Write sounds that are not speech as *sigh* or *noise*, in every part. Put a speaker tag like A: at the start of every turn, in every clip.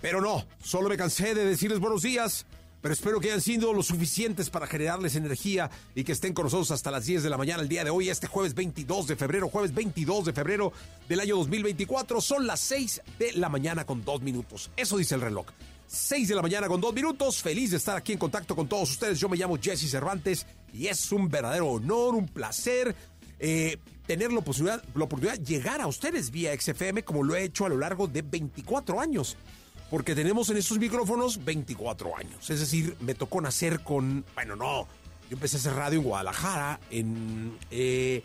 A: Pero no, solo me cansé de decirles buenos días pero espero que hayan sido lo suficientes para generarles energía y que estén con nosotros hasta las 10 de la mañana el día de hoy, este jueves 22 de febrero, jueves 22 de febrero del año 2024. Son las 6 de la mañana con 2 minutos. Eso dice el reloj. 6 de la mañana con 2 minutos. Feliz de estar aquí en contacto con todos ustedes. Yo me llamo Jesse Cervantes y es un verdadero honor, un placer. Eh, tener la oportunidad, la oportunidad de llegar a ustedes vía XFM como lo he hecho a lo largo de 24 años porque tenemos en estos micrófonos 24 años. Es decir, me tocó nacer con, bueno, no, yo empecé a hacer radio en Guadalajara, en, eh,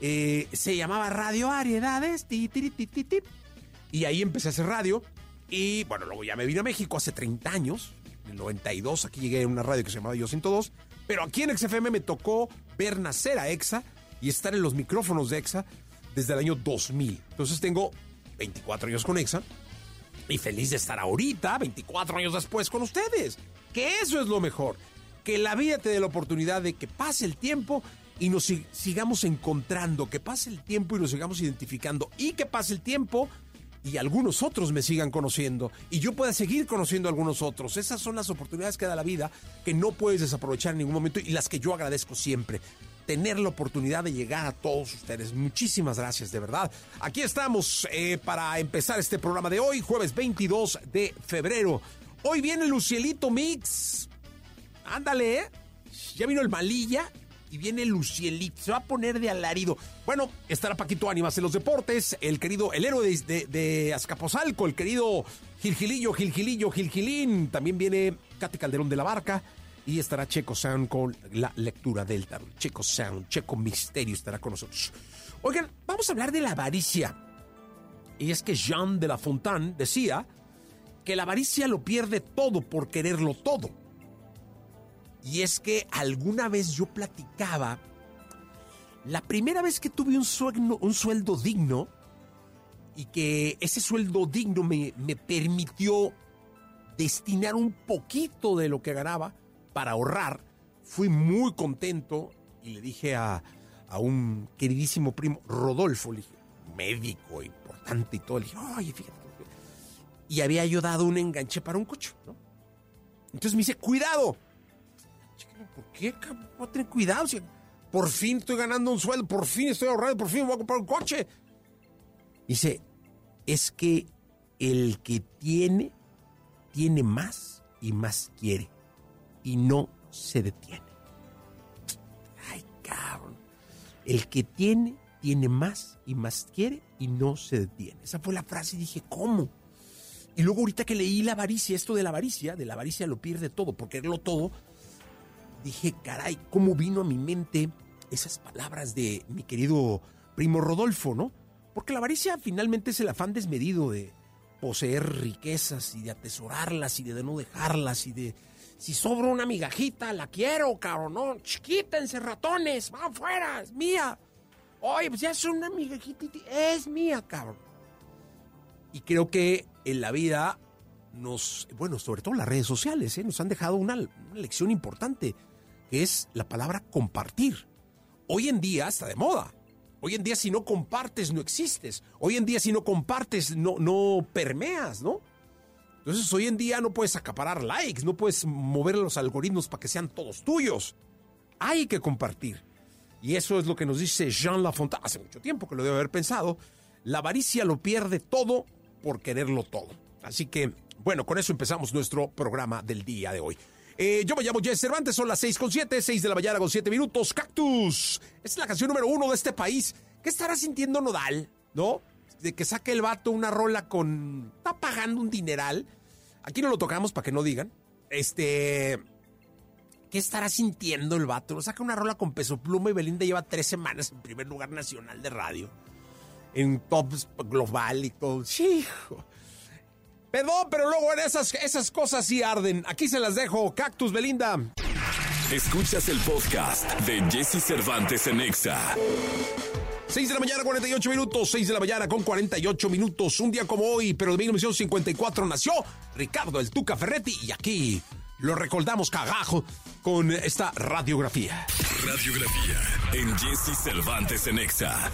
A: eh, se llamaba Radio Ariedades, y ahí empecé a hacer radio, y bueno, luego ya me vine a México hace 30 años, en el 92, aquí llegué a una radio que se llamaba Yo 102, pero aquí en XFM me tocó ver nacer a EXA y estar en los micrófonos de EXA desde el año 2000. Entonces tengo 24 años con EXA y feliz de estar ahorita, 24 años después, con ustedes. Que eso es lo mejor. Que la vida te dé la oportunidad de que pase el tiempo y nos sigamos encontrando, que pase el tiempo y nos sigamos identificando y que pase el tiempo y algunos otros me sigan conociendo y yo pueda seguir conociendo a algunos otros. Esas son las oportunidades que da la vida que no puedes desaprovechar en ningún momento y las que yo agradezco siempre tener la oportunidad de llegar a todos ustedes. Muchísimas gracias, de verdad. Aquí estamos eh, para empezar este programa de hoy, jueves 22 de febrero. Hoy viene Lucielito Mix. Ándale, ¿eh? Ya vino el Malilla y viene Lucielito. Se va a poner de alarido. Bueno, estará Paquito Ánimas en los deportes. El querido, el héroe de, de, Azcapotzalco, el querido Gilgilillo, Gilgilillo, Gilgilín. También viene Katy Calderón de la Barca y estará Checo Sound con la lectura del tarot. Checo Sound, Checo Misterio estará con nosotros. Oigan, vamos a hablar de la avaricia. Y es que Jean de la Fontaine decía que la avaricia lo pierde todo por quererlo todo. Y es que alguna vez yo platicaba, la primera vez que tuve un sueldo, un sueldo digno, y que ese sueldo digno me, me permitió destinar un poquito de lo que ganaba para ahorrar, fui muy contento y le dije a, un queridísimo primo, Rodolfo, le dije, médico importante y todo, le dije, oye, fíjate. Y había yo dado un enganche para un coche, ¿no? Entonces me dice, cuidado. ¿Por qué? Voy a tener cuidado. por fin estoy ganando un sueldo, por fin estoy ahorrando, por fin voy a comprar un coche. Dice, es que el que tiene, tiene más y más quiere y no se detiene. Ay, cabrón. El que tiene, tiene más y más quiere y no se detiene. Esa fue la frase y dije, ¿cómo? Y luego ahorita que leí la avaricia, esto de la avaricia, de la avaricia lo pierde todo, porque lo todo, dije, caray, ¿cómo vino a mi mente esas palabras de mi querido primo Rodolfo, ¿no? Porque la avaricia finalmente es el afán desmedido de poseer riquezas y de atesorarlas y de no dejarlas y de si sobra una migajita, la quiero, cabrón, no, quítense ratones, van fuera, es mía. Oye, pues ya es una migajita, es mía, cabrón. Y creo que en la vida nos, bueno, sobre todo las redes sociales, ¿eh? nos han dejado una, una lección importante, que es la palabra compartir. Hoy en día está de moda. Hoy en día si no compartes no existes. Hoy en día si no compartes no, no permeas, ¿no? Entonces hoy en día no puedes acaparar likes, no puedes mover los algoritmos para que sean todos tuyos. Hay que compartir. Y eso es lo que nos dice Jean Lafontaine, hace mucho tiempo que lo debe haber pensado. La avaricia lo pierde todo por quererlo todo. Así que, bueno, con eso empezamos nuestro programa del día de hoy.
B: Eh, yo me llamo Jess Cervantes, son las 6 con 7, 6 de la mañana con 7 minutos. Cactus. Es la canción número uno de este país. ¿Qué estará sintiendo Nodal? ¿No? De que saque el vato una rola con. Está pagando un dineral. Aquí no lo tocamos para que no digan. Este. ¿Qué estará sintiendo el vato? Lo saca una rola con peso pluma y Belinda lleva tres semanas en primer lugar nacional de radio. En tops global y todo. Hijo. Perdón, pero luego en esas, esas cosas sí arden. Aquí se las dejo. Cactus, Belinda.
C: Escuchas el podcast de Jesse Cervantes en Exa.
B: 6 de la mañana, 48 minutos. 6 de la mañana con 48 minutos. Un día como hoy, pero de 1954 nació Ricardo el Tuca Ferretti. Y aquí lo recordamos cagajo con esta radiografía.
C: Radiografía en Jesse Cervantes en Exa.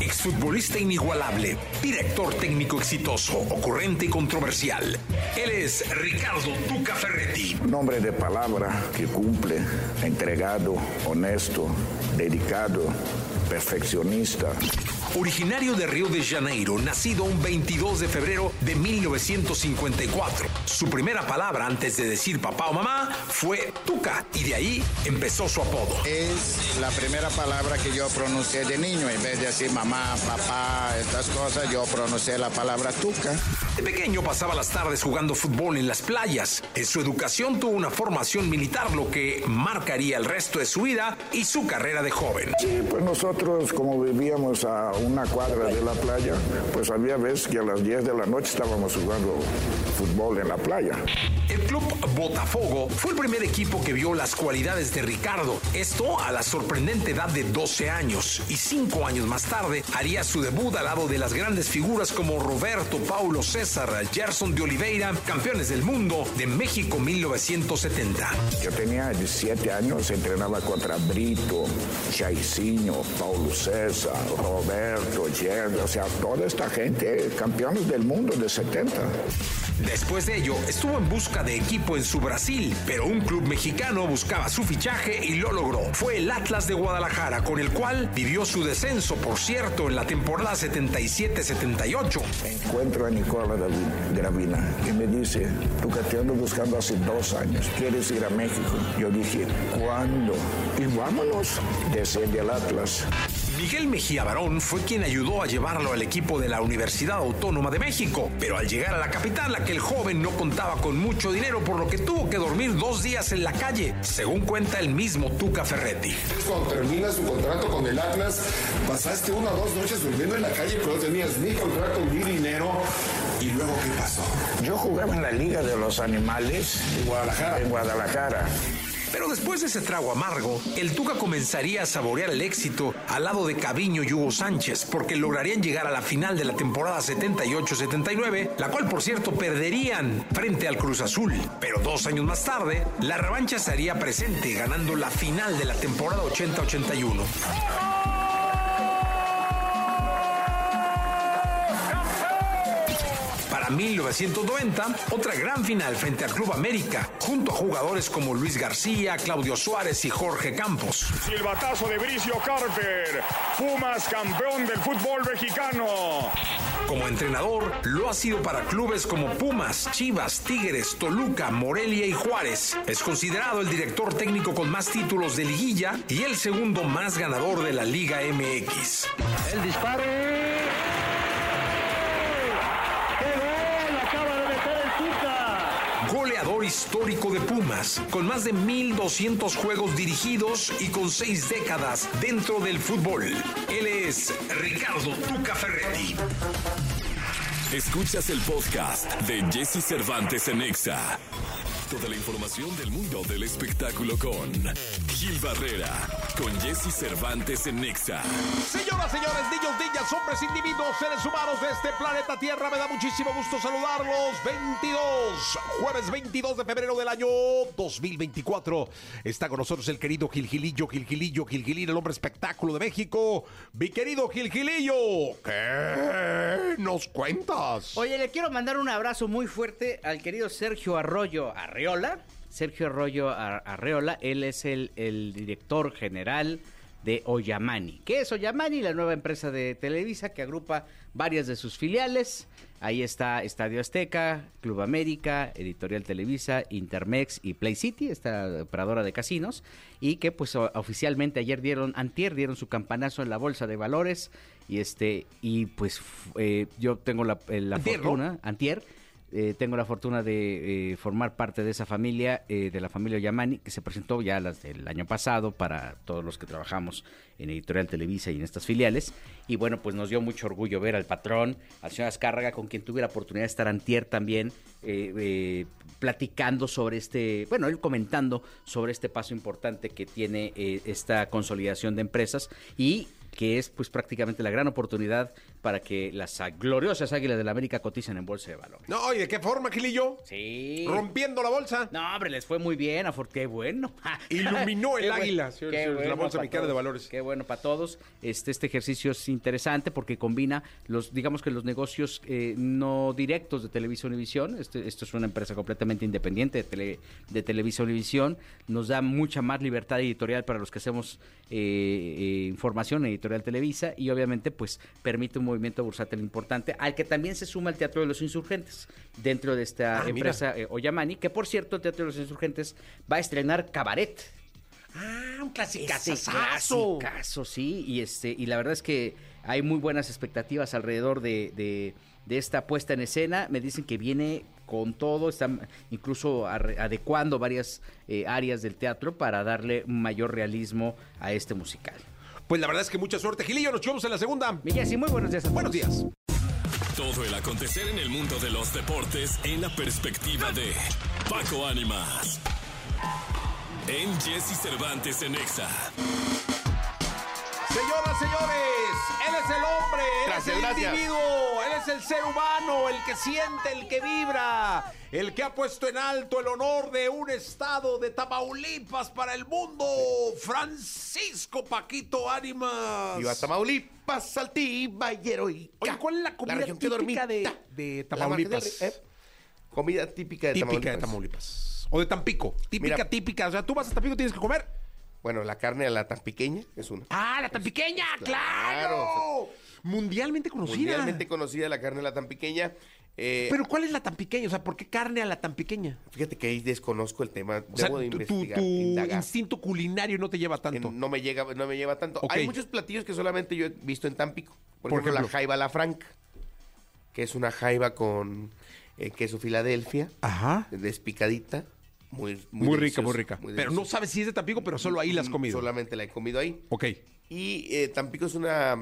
A: Exfutbolista inigualable, director técnico exitoso, ocurrente y controversial. Él es Ricardo Tuca Ferretti.
D: Un hombre de palabra que cumple, entregado, honesto, dedicado, perfeccionista.
A: Originario de Río de Janeiro, nacido un 22 de febrero de 1954. Su primera palabra antes de decir papá o mamá fue Tuca y de ahí empezó su apodo.
E: Es la primera palabra que yo pronuncié de niño. En vez de decir mamá, papá, estas cosas, yo pronuncié la palabra Tuca.
A: De pequeño pasaba las tardes jugando fútbol en las playas. En su educación tuvo una formación militar, lo que marcaría el resto de su vida y su carrera de joven.
D: Sí, pues nosotros como vivíamos a una cuadra de la playa, pues había veces que a las 10 de la noche estábamos jugando fútbol en la playa.
A: El club Botafogo fue el primer equipo que vio las cualidades de Ricardo. Esto a la sorprendente edad de 12 años. Y cinco años más tarde haría su debut al lado de las grandes figuras como Roberto, Paulo César, Gerson de Oliveira, campeones del mundo de México 1970.
D: Yo tenía 17 años, entrenaba contra Brito, Jairzinho, Paulo César, Roberto, Gerson, o sea, toda esta gente, campeones del mundo de 70.
A: Después de ello, estuvo en busca de equipo en su Brasil, pero un club mexicano buscaba su fichaje y lo logró. Fue el Atlas de Guadalajara, con el cual vivió su descenso, por cierto, en la temporada 77-78.
D: Encuentro a Nicola Gravina y me dice, tú que te ando buscando hace dos años, ¿quieres ir a México? Yo dije, ¿cuándo? Y vámonos, desde el Atlas.
A: Miguel Mejía Barón fue quien ayudó a llevarlo al equipo de la Universidad Autónoma de México, pero al llegar a la capital aquel joven no contaba con mucho dinero por lo que tuvo que dormir dos días en la calle, según cuenta el mismo Tuca Ferretti.
F: Cuando termina su contrato con el Atlas, pasaste una o dos noches durmiendo en la calle, pero no tenías ni contrato ni dinero. ¿Y luego qué pasó?
D: Yo jugaba en la Liga de los Animales
F: En Guadalajara.
D: en Guadalajara.
A: Pero después de ese trago amargo, el Tuca comenzaría a saborear el éxito al lado de Caviño y Hugo Sánchez, porque lograrían llegar a la final de la temporada 78-79, la cual por cierto perderían frente al Cruz Azul. Pero dos años más tarde, la revancha se haría presente, ganando la final de la temporada 80-81. Para 1990, otra gran final frente al Club América, junto a jugadores como Luis García, Claudio Suárez y Jorge Campos.
G: Silbatazo de Bricio Carter. Pumas campeón del fútbol mexicano.
A: Como entrenador, lo ha sido para clubes como Pumas, Chivas, Tigres, Toluca, Morelia y Juárez. Es considerado el director técnico con más títulos de liguilla y el segundo más ganador de la Liga MX.
H: El disparo. ¡Qué gol! Acaba de meter el Tuca.
A: Goleador histórico de Pumas, con más de 1.200 juegos dirigidos y con seis décadas dentro del fútbol. Él es Ricardo Tuca Ferretti.
C: Escuchas el podcast de Jesse Cervantes en Exa. Toda la información del mundo del espectáculo con Gil Barrera, con Jesse Cervantes en Nexa.
B: Señoras, señores, niños, niñas, hombres, individuos, seres humanos de este planeta Tierra, me da muchísimo gusto saludarlos. 22, jueves 22 de febrero del año 2024. Está con nosotros el querido Gilgilillo, Gilgilillo, Gilgilín, el hombre espectáculo de México. Mi querido Gilgilillo, ¿qué nos cuentas?
I: Oye, le quiero mandar un abrazo muy fuerte al querido Sergio Arroyo Arreola. Sergio Arroyo Ar- Arreola, él es el, el director general de Oyamani. ¿Qué es Oyamani? La nueva empresa de Televisa que agrupa varias de sus filiales. Ahí está Estadio Azteca, Club América, Editorial Televisa, Intermex y Play City, esta operadora de casinos, y que pues oficialmente ayer dieron, antier dieron su campanazo en la bolsa de valores y este y pues eh, yo tengo la, eh, la
A: Antier, ¿no?
I: fortuna, antier, eh, tengo la fortuna de eh, formar parte de esa familia, eh, de la familia Yamani, que se presentó ya las del año pasado para todos los que trabajamos en Editorial Televisa y en estas filiales. Y bueno, pues nos dio mucho orgullo ver al patrón, al señor Azcárraga, con quien tuve la oportunidad de estar antier también, eh, platicando sobre este, bueno, él comentando sobre este paso importante que tiene esta consolidación de empresas y que es pues prácticamente la gran oportunidad para que las gloriosas águilas de la América coticen en bolsa de valores.
A: No, ¿y de qué forma, Gilillo?
I: Sí.
A: Rompiendo la bolsa.
I: No, hombre, les fue muy bien, afor- qué bueno. *laughs*
A: Iluminó el
I: Qué
A: águila, la Bolsa Mexicana de Valores.
I: Qué bueno para todos. Este, este ejercicio es interesante porque combina los, digamos que los negocios eh, no directos de Televisa Univisión. Este, esto es una empresa completamente independiente de, tele- de Televisa Univisión. Nos da mucha más libertad editorial para los que hacemos eh, eh, información en Editorial Televisa y obviamente pues permite un movimiento bursátil importante al que también se suma el Teatro de los Insurgentes dentro de esta
A: Ah,
I: empresa eh, Oyamani, que por cierto el Teatro de los Insurgentes va a estrenar Cabaret.
A: Ah, un
I: Este clasicazo, sí, y este, y la verdad es que hay muy buenas expectativas alrededor de, de- de esta puesta en escena. Me dicen que viene con todo, están incluso adecuando varias eh, áreas del teatro para darle un mayor realismo a este musical.
A: Pues la verdad es que mucha suerte, Gilillo. Nos vemos en la segunda.
I: Mi Jessy, muy buenos días a todos.
A: Buenos días.
C: Todo el acontecer en el mundo de los deportes en la perspectiva de Paco Ánimas. En Jesse Cervantes en Exa.
A: Señoras, señores, él es el hombre, él
J: Gracias,
A: es el
J: gracias.
A: individuo, es el ser humano, el que siente, el que vibra, el que ha puesto en alto el honor de un estado de Tamaulipas para el mundo, Francisco Paquito Ánimas.
J: Viva Tamaulipas, Saltiva y.
A: Oye, ¿cuál es la comida
J: región que
A: típica de,
J: La
A: Tamaulipas?
J: ¿eh? Comida típica de
A: Típica
J: Tamaulipas.
A: de Tamaulipas. O de Tampico. Típica,
J: Mira.
A: típica. O sea, tú vas a Tampico tienes que comer.
J: Bueno, la carne a la tan pequeña es una.
A: ¡Ah, la tan pequeña! ¡Claro!
J: Claro.
A: Mundialmente conocida.
J: Mundialmente conocida la carne a la tan pequeña. Eh,
A: Pero ¿cuál es la tan pequeña? O sea, ¿por qué carne a la tan pequeña?
J: fíjate que ahí desconozco el tema.
A: O sea,
J: Debo de
A: tu,
J: investigar,
A: tu
J: indagar.
A: instinto culinario no te lleva tanto.
J: no me llega, no me lleva tanto. Hay muchos platillos que solamente yo he visto en Tampico. Por,
A: Por
J: ejemplo,
A: ejemplo.
J: la jaiba la franca, que es una jaiba con eh, queso Filadelfia,
A: Ajá.
J: despicadita, muy,
A: Muy, rica, muy rica.
J: muy
A: pero no sabes si es de Tampico, pero solo ahí la has comido.
J: Solamente la he comido ahí.
A: Ok.
J: Y eh, Tampico es una...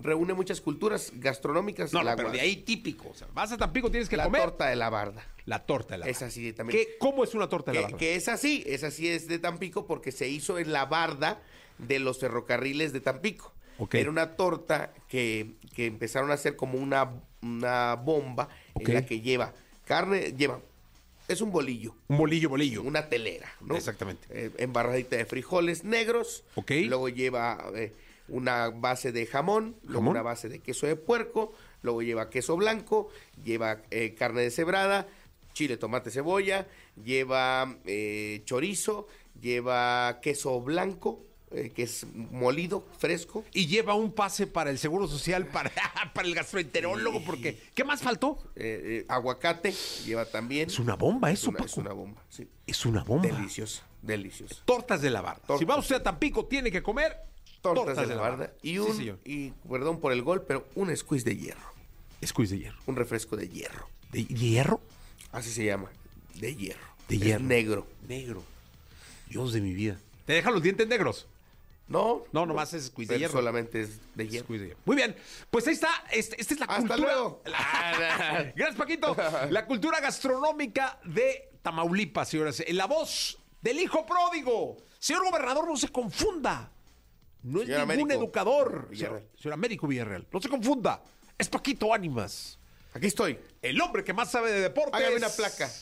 J: reúne muchas culturas gastronómicas.
A: No, no,
J: La
A: pero de ahí típico. O sea, vas a Tampico, tienes que
J: la
A: comer
J: torta de la barda.
A: la torta de la
J: Es
A: barda.
J: así también.
A: ¿Qué- ¿Cómo es una torta de la
J: Que,
A: barda?
J: que es así, es así es de Tampico porque se hizo en la barda de los ferrocarriles de Tampico.
A: Ok.
J: Era una torta que, que empezaron a hacer como una, una bomba en la que lleva carne, lleva, es un bolillo,
A: Un bolillo, bolillo.
J: una telera, ¿no?
A: Exactamente.
J: Eh, embarradita de frijoles negros.
A: Ok.
J: Luego lleva eh, una base de jamón, luego una base de queso de puerco, luego lleva queso blanco, lleva eh, carne deshebrada, chile, tomate, cebolla, lleva eh, chorizo, lleva queso blanco, eh, que es molido, fresco.
A: Y lleva un pase para el Seguro Social, *laughs* para, para el gastroenterólogo, porque ¿qué más faltó?
J: eh, eh, aguacate, lleva también.
A: Es una bomba
J: Es
A: eso,
J: una, es
A: Paco.
J: una bomba, sí.
A: Es una bomba.
J: Deliciosa, deliciosa.
A: Tortas de la barda.
J: Tortas.
A: Si va usted a Tampico, tiene que comer
J: Tortas, de la barda. Y
A: Sí,
J: un,
A: señor.
J: y perdón por el gol, pero un squeeze de hierro.
A: Squeeze de hierro.
J: Un refresco de hierro.
A: ¿De hierro?
J: Así se llama. De hierro.
A: De
J: Es
A: hierro.
J: negro.
A: Negro. Dios de mi vida. ¿Te dejan los dientes negros?
J: No.
A: No, nomás es squeeze de hierro.
J: Solamente es de hierro.
A: Squeeze de hierro. Muy bien. Pues ahí está. Este- Esta es la
J: Hasta
A: cultura.
J: luego.
A: La- *laughs* Gracias, Paquito. *laughs* La cultura gastronómica de Tamaulipas, señoras. En la voz del hijo pródigo. Señor gobernador, no se confunda. No es
J: Señor
A: ningún
J: Américo
A: educador.
J: Villarreal.
A: Señor, Américo Villarreal. No se confunda. Es Paquito Ánimas.
J: Aquí estoy.
A: El hombre que más sabe de deportes.
J: Hágame una placa. *laughs*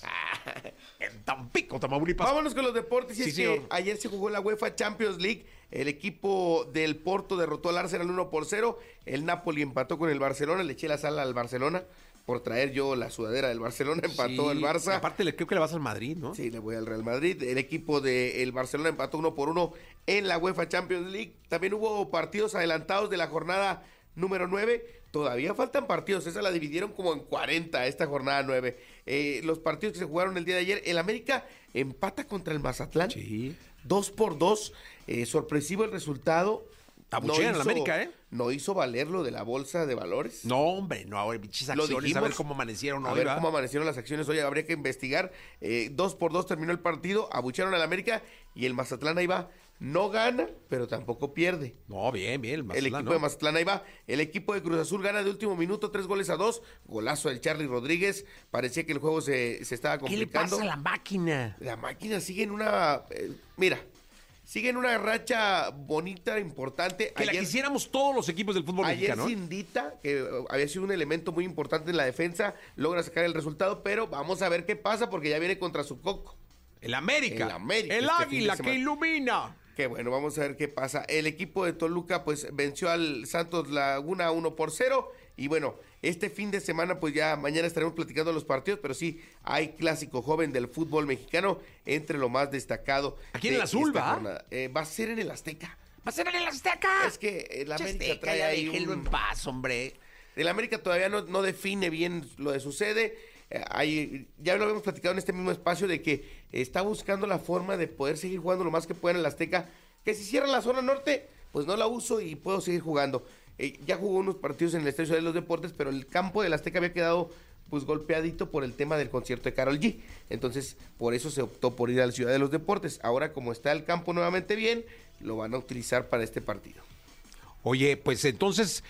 A: En Tampico, Tamaulipas.
J: Vámonos con los deportes. Y
A: Sí,
J: es que
A: señor.
J: ayer se jugó la UEFA Champions League. El equipo del Porto derrotó al Arsenal 1 por 0. El Napoli empató con el Barcelona. Le eché la sala al Barcelona. Por traer yo la sudadera del Barcelona, *laughs* empató
A: Sí,
J: el Barça.
A: aparte, le creo que le vas al Madrid, ¿no?
J: Sí, le voy al Real Madrid. El equipo del Barcelona empató uno por uno en la UEFA Champions League. También hubo partidos adelantados de la jornada número 9. Todavía faltan partidos. Esa la dividieron como en 40 esta jornada 9. Eh, los partidos que se jugaron el día de ayer. El América empata contra el Mazatlán.
A: Sí.
J: Dos por dos. Eh, sorpresivo el resultado.
A: Abuchean al América, ¿eh?
J: No hizo valer lo de la bolsa de valores.
A: No, hombre, no, ahora bichis
J: Lo
A: acciones, a
J: dijimos.
A: ver cómo amanecieron
J: A
A: hoy,
J: ver
A: ¿verdad?
J: cómo amanecieron las acciones hoy, habría que investigar. Eh, dos por dos terminó el partido, abucharon al América y el Mazatlán ahí va. No gana, pero tampoco pierde.
A: No, bien, bien, el
J: el
A: Mazatlán,
J: equipo
A: ¿no?
J: de Mazatlán ahí va. El equipo de Cruz Azul gana de último minuto, tres goles a dos. Golazo del Charlie Rodríguez. Parecía que el juego se, se estaba
A: ¿Qué le
J: complicando.
A: pasa a la máquina?
J: La máquina sigue en una. eh, mira, sigue en una racha bonita, importante.
A: Que la quisiéramos todos los equipos del fútbol
J: Ayer
A: mexicano. ¿eh?
J: Cindita, que eh, había sido un elemento muy importante en la defensa, logra sacar el resultado, pero vamos a ver qué pasa porque ya viene contra su coco.
A: El América.
J: El América
A: El
J: este
A: águila que ilumina.
J: Que bueno, vamos a ver qué pasa. El equipo de Toluca pues venció al Santos Laguna 1 por 0 y bueno, este fin de semana pues ya mañana estaremos platicando los partidos, pero sí hay clásico joven del fútbol mexicano entre lo más destacado.
A: Aquí en
J: de
A: el Azul, ¿va?
J: Eh, va a ser en el Azteca.
A: Va a ser en el Azteca.
J: Es que el América
A: Azteca,
J: trae
A: ya
J: ahí un-
A: en paz, hombre.
J: El América todavía no, no define bien lo de su sede. Eh, hay- ya lo habíamos platicado en este mismo espacio de que está buscando la forma de poder seguir jugando lo más que pueda en el Azteca. Que si cierra la zona norte, pues no la uso y puedo seguir jugando. Eh, ya jugó unos partidos en el Estadio de los Deportes, pero el campo del Azteca había quedado pues golpeadito por el tema del concierto de Carol G. Entonces, por eso se optó por ir al Ciudad de los Deportes. Ahora, como está el campo nuevamente bien, lo van a utilizar para este partido.
A: Oye, pues entonces,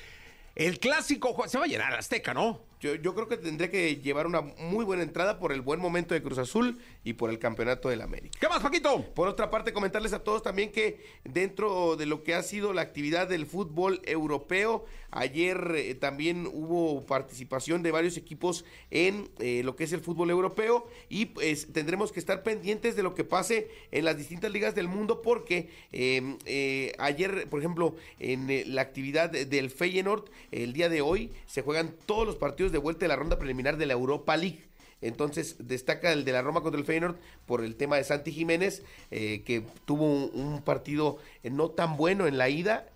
A: el clásico se va a llenar Azteca, ¿no?
J: Yo, yo creo que tendría que llevar una muy buena entrada por el buen momento de Cruz Azul y por el campeonato del América.
A: ¿Qué más, Paquito?
J: Por otra parte, comentarles a todos también que dentro de lo que ha sido la actividad del fútbol europeo, ayer eh, también hubo participación de varios equipos en eh, lo que es el fútbol europeo y pues tendremos que estar pendientes de lo que pase en las distintas ligas del mundo porque eh, eh, ayer, por ejemplo, en la actividad de- del Feyenoord, el día de hoy se juegan todos los partidos de vuelta de la ronda preliminar de la Europa League. Entonces destaca el de la Roma contra el Feyenoord por el tema de Santi Jiménez, eh, que tuvo un, partido eh, no tan bueno en la ida,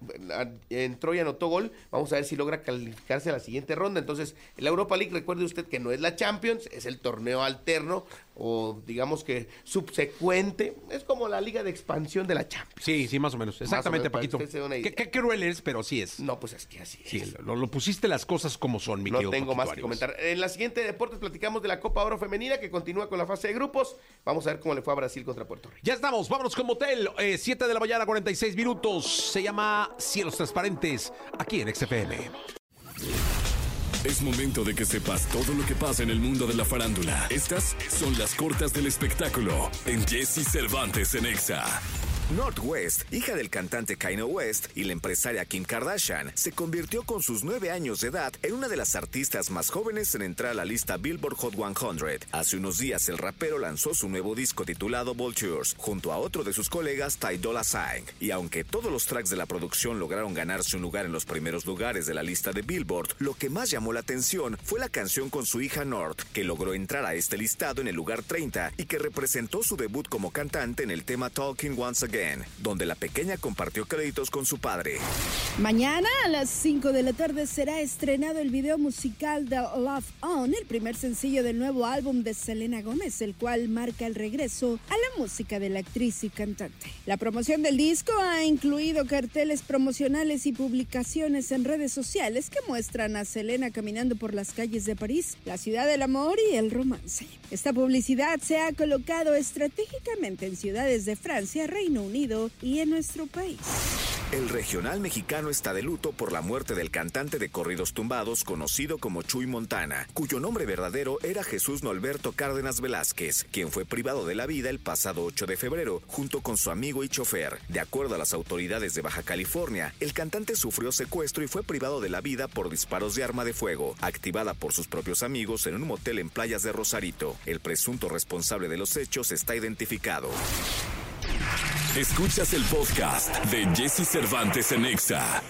J: entró y anotó gol. Vamos a ver si logra calificarse a la siguiente ronda. Entonces, la Europa League, recuerde usted que no es la Champions, es el torneo alterno o digamos que subsecuente. Es como la liga de expansión de la Champions.
A: Sí, sí, más o menos. Exactamente,
J: menos,
A: Paquito. ¿Qué, qué cruel eres, pero sí es.
J: No, pues es que así es.
A: Lo, lo pusiste las cosas como son, mi
J: No tengo
A: Paquito
J: más que
A: Arias.
J: comentar. En la siguiente de deportes platicamos de la Copa Oro Femenina que continúa con la fase de grupos. Vamos a ver cómo le fue a Brasil contra Puerto Rico.
A: Ya estamos, vámonos con Motel. 7 de la mañana, 46 minutos. Se llama Cielos Transparentes, aquí en XFM.
C: Es momento de que sepas todo lo que pasa en el mundo de la farándula. Estas son las cortas del espectáculo en Jesse Cervantes en Exa.
K: Northwest, hija del cantante Kanye West y la empresaria Kim Kardashian, se convirtió con sus nueve años de edad en una de las artistas más jóvenes en entrar a la lista Billboard Hot 100. Hace unos días el rapero lanzó su nuevo disco titulado Vultures junto a otro de sus colegas Ty Dolla Sign. Y aunque todos los tracks de la producción lograron ganarse un lugar en los primeros lugares de la lista de Billboard, lo que más llamó la atención fue la canción con su hija North, que logró entrar a este listado en el lugar 30 y que representó su debut como cantante en el tema Talking Once Again, donde la pequeña compartió créditos con su padre.
L: Mañana a las 5 de la tarde será estrenado el video musical de Love On, el primer sencillo del nuevo álbum de Selena Gómez, el cual marca el regreso a la música de la actriz y cantante. La promoción del disco ha incluido carteles promocionales y publicaciones en redes sociales que muestran a Selena caminando por las calles de París, la ciudad del amor y el romance. Esta publicidad se ha colocado estratégicamente en ciudades de Francia, Reino Unido y en nuestro país.
K: El regional mexicano está de luto por la muerte del cantante de corridos tumbados conocido como Chuy Montana, cuyo nombre verdadero era Jesús Norberto Cárdenas Velázquez, quien fue privado de la vida el pasado 8 de febrero junto con su amigo y chofer. De acuerdo a las autoridades de Baja California, el cantante sufrió secuestro y fue privado de la vida por disparos de arma de fuego, activada por sus propios amigos en un motel en playas de Rosarito. El presunto responsable de los hechos está identificado.
C: Escuchas el podcast de Jesse Cervantes en Exa.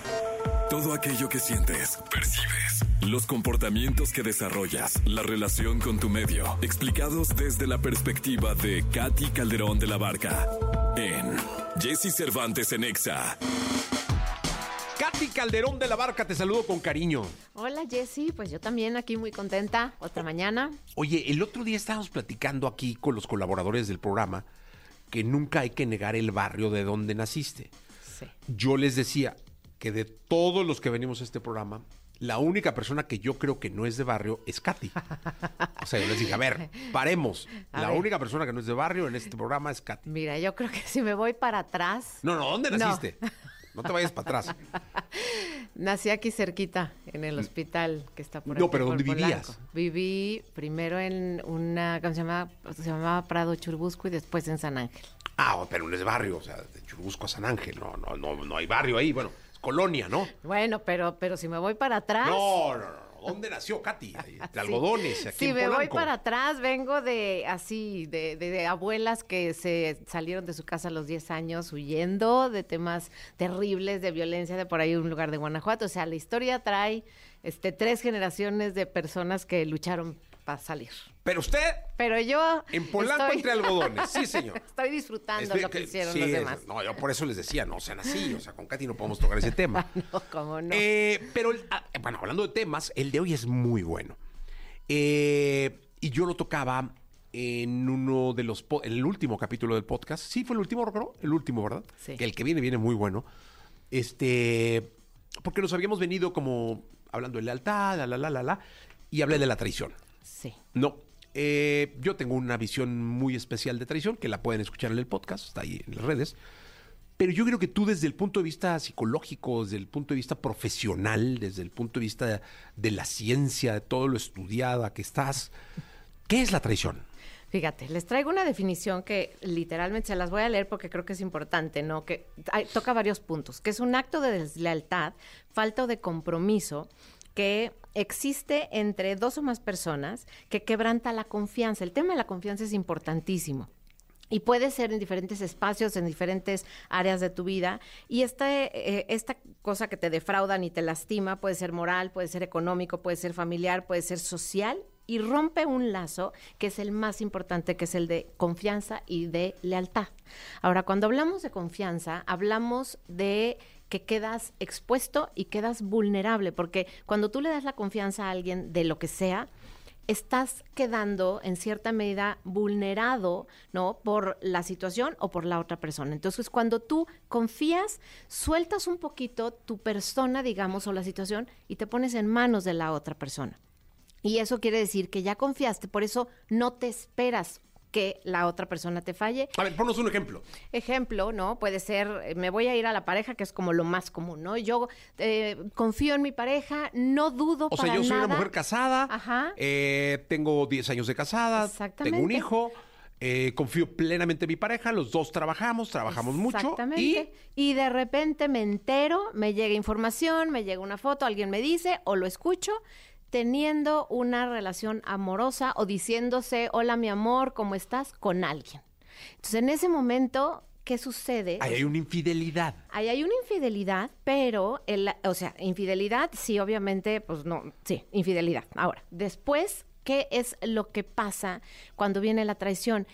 C: Todo aquello que sientes, percibes, Los comportamientos que desarrollas, la relación con tu medio, explicados desde la perspectiva de Katy Calderón de la Barca en Jesse Cervantes en Exa.
A: Katy Calderón de la Barca, te saludo con cariño.
M: Hola Jessy, pues yo también aquí muy contenta, otra mañana.
A: Oye, el otro día estábamos platicando aquí con los colaboradores del programa que nunca hay que negar el barrio de donde naciste.
M: Sí.
A: Yo les decía que de todos los que venimos a este programa, la única persona que yo creo que no es de barrio es Katy. O sea, yo les dije, a ver, paremos. *laughs*
M: A
A: la
M: ver.
A: única persona que no es de barrio en este programa es Katy.
M: Mira, yo creo que si me voy para atrás,
A: No, no, ¿dónde naciste? No, te vayas para atrás. *laughs*
M: nací aquí cerquita, en el hospital que está por
A: No,
M: aquí,
A: pero
M: por
A: ¿dónde vivías?
M: Viví primero en una, ¿cómo se llamaba? Se llamaba Prado Churbusco y después en San Ángel.
A: Ah, pero no es barrio, o sea, de Churubusco a San Ángel, no, no, no, no hay barrio ahí, bueno, es colonia, ¿no?
M: Bueno, pero, pero si me voy para atrás...
A: No, no, no. ¿Dónde nació Katy? Ahí, De algodones, aquí
M: Si
A: en
M: me voy para atrás, vengo de así, de, de- de abuelas que se salieron de su casa a los 10 años huyendo de temas terribles de violencia de por ahí un lugar de Guanajuato. O sea, la historia trae este tres generaciones de personas que lucharon para salir.
A: Pero usted,
M: Pero yo
A: en Polanco
M: estoy-
A: entre algodones, sí, señor. *laughs*
M: Estoy disfrutando
A: Estoy-
M: lo que hicieron
A: sí,
M: los demás.
A: No, yo por eso les decía, no sean así, o sea, con Katy no podemos *laughs* tocar ese tema. *laughs*
M: No, cómo no.
A: Eh, pero, ah, bueno, hablando de temas, el de hoy es muy bueno. Eh, y yo lo tocaba en uno de los, en el último capítulo del podcast. Sí, fue el último, creo, el último, ¿verdad?
M: Sí.
A: Que el que viene, viene muy bueno. Este, porque nos habíamos venido como hablando de lealtad, la, la, la, la, la, y hablé de la traición.
M: Sí.
A: No. eh, yo tengo una visión muy especial de traición, que la pueden escuchar en el podcast, está ahí en las redes. Pero yo creo que tú desde el punto de vista psicológico, desde el punto de vista profesional, desde el punto de vista de la ciencia, de todo lo estudiada que estás, ¿qué es la traición?
M: Fíjate, les traigo una definición que literalmente se las voy a leer porque creo que es importante, ¿no? Que hay- toca varios puntos, que es un acto de deslealtad, falta de compromiso que existe entre dos o más personas que quebranta la confianza. El tema de la confianza es importantísimo. Y puede ser en diferentes espacios, en diferentes áreas de tu vida. Y esta, eh, esta cosa que te defraudan y te lastima puede ser moral, puede ser económico, puede ser familiar, puede ser social. Y rompe un lazo que es el más importante, que es el de confianza y de lealtad. Ahora, cuando hablamos de confianza, hablamos de que quedas expuesto y quedas vulnerable, porque cuando tú le das la confianza a alguien de lo que sea, estás quedando en cierta medida vulnerado, ¿no? Por la situación o por la otra persona. Entonces, cuando tú confías, sueltas un poquito tu persona, digamos, o la situación y te pones en manos de la otra persona. Y eso quiere decir que ya confiaste, por eso no te esperas que la otra persona te falle.
A: A ver, ponos un ejemplo.
M: Ejemplo, ¿no? Puede ser, eh, me voy a ir a la pareja, que es como lo más común, ¿no? Yo eh, confío en mi pareja, no dudo
A: O sea,
M: para
A: yo soy una
M: nada.
A: mujer casada,
M: Ajá.
A: eh, tengo 10 años de casada,
M: Exactamente.
A: tengo un hijo, eh, confío plenamente en mi pareja, los dos trabajamos, trabajamos mucho
M: Exactamente.
A: y
M: Y... de repente me entero, me llega información, me llega una foto, alguien me dice o lo escucho teniendo una relación amorosa o diciéndose, hola mi amor, ¿cómo estás? con alguien. Entonces, en ese momento, ¿qué sucede?
A: ahí hay una infidelidad.
M: Ahí hay una infidelidad, pero, el, o sea, infidelidad, sí, obviamente, pues no, sí, infidelidad. Ahora, después, ¿qué es lo que pasa cuando viene la traición?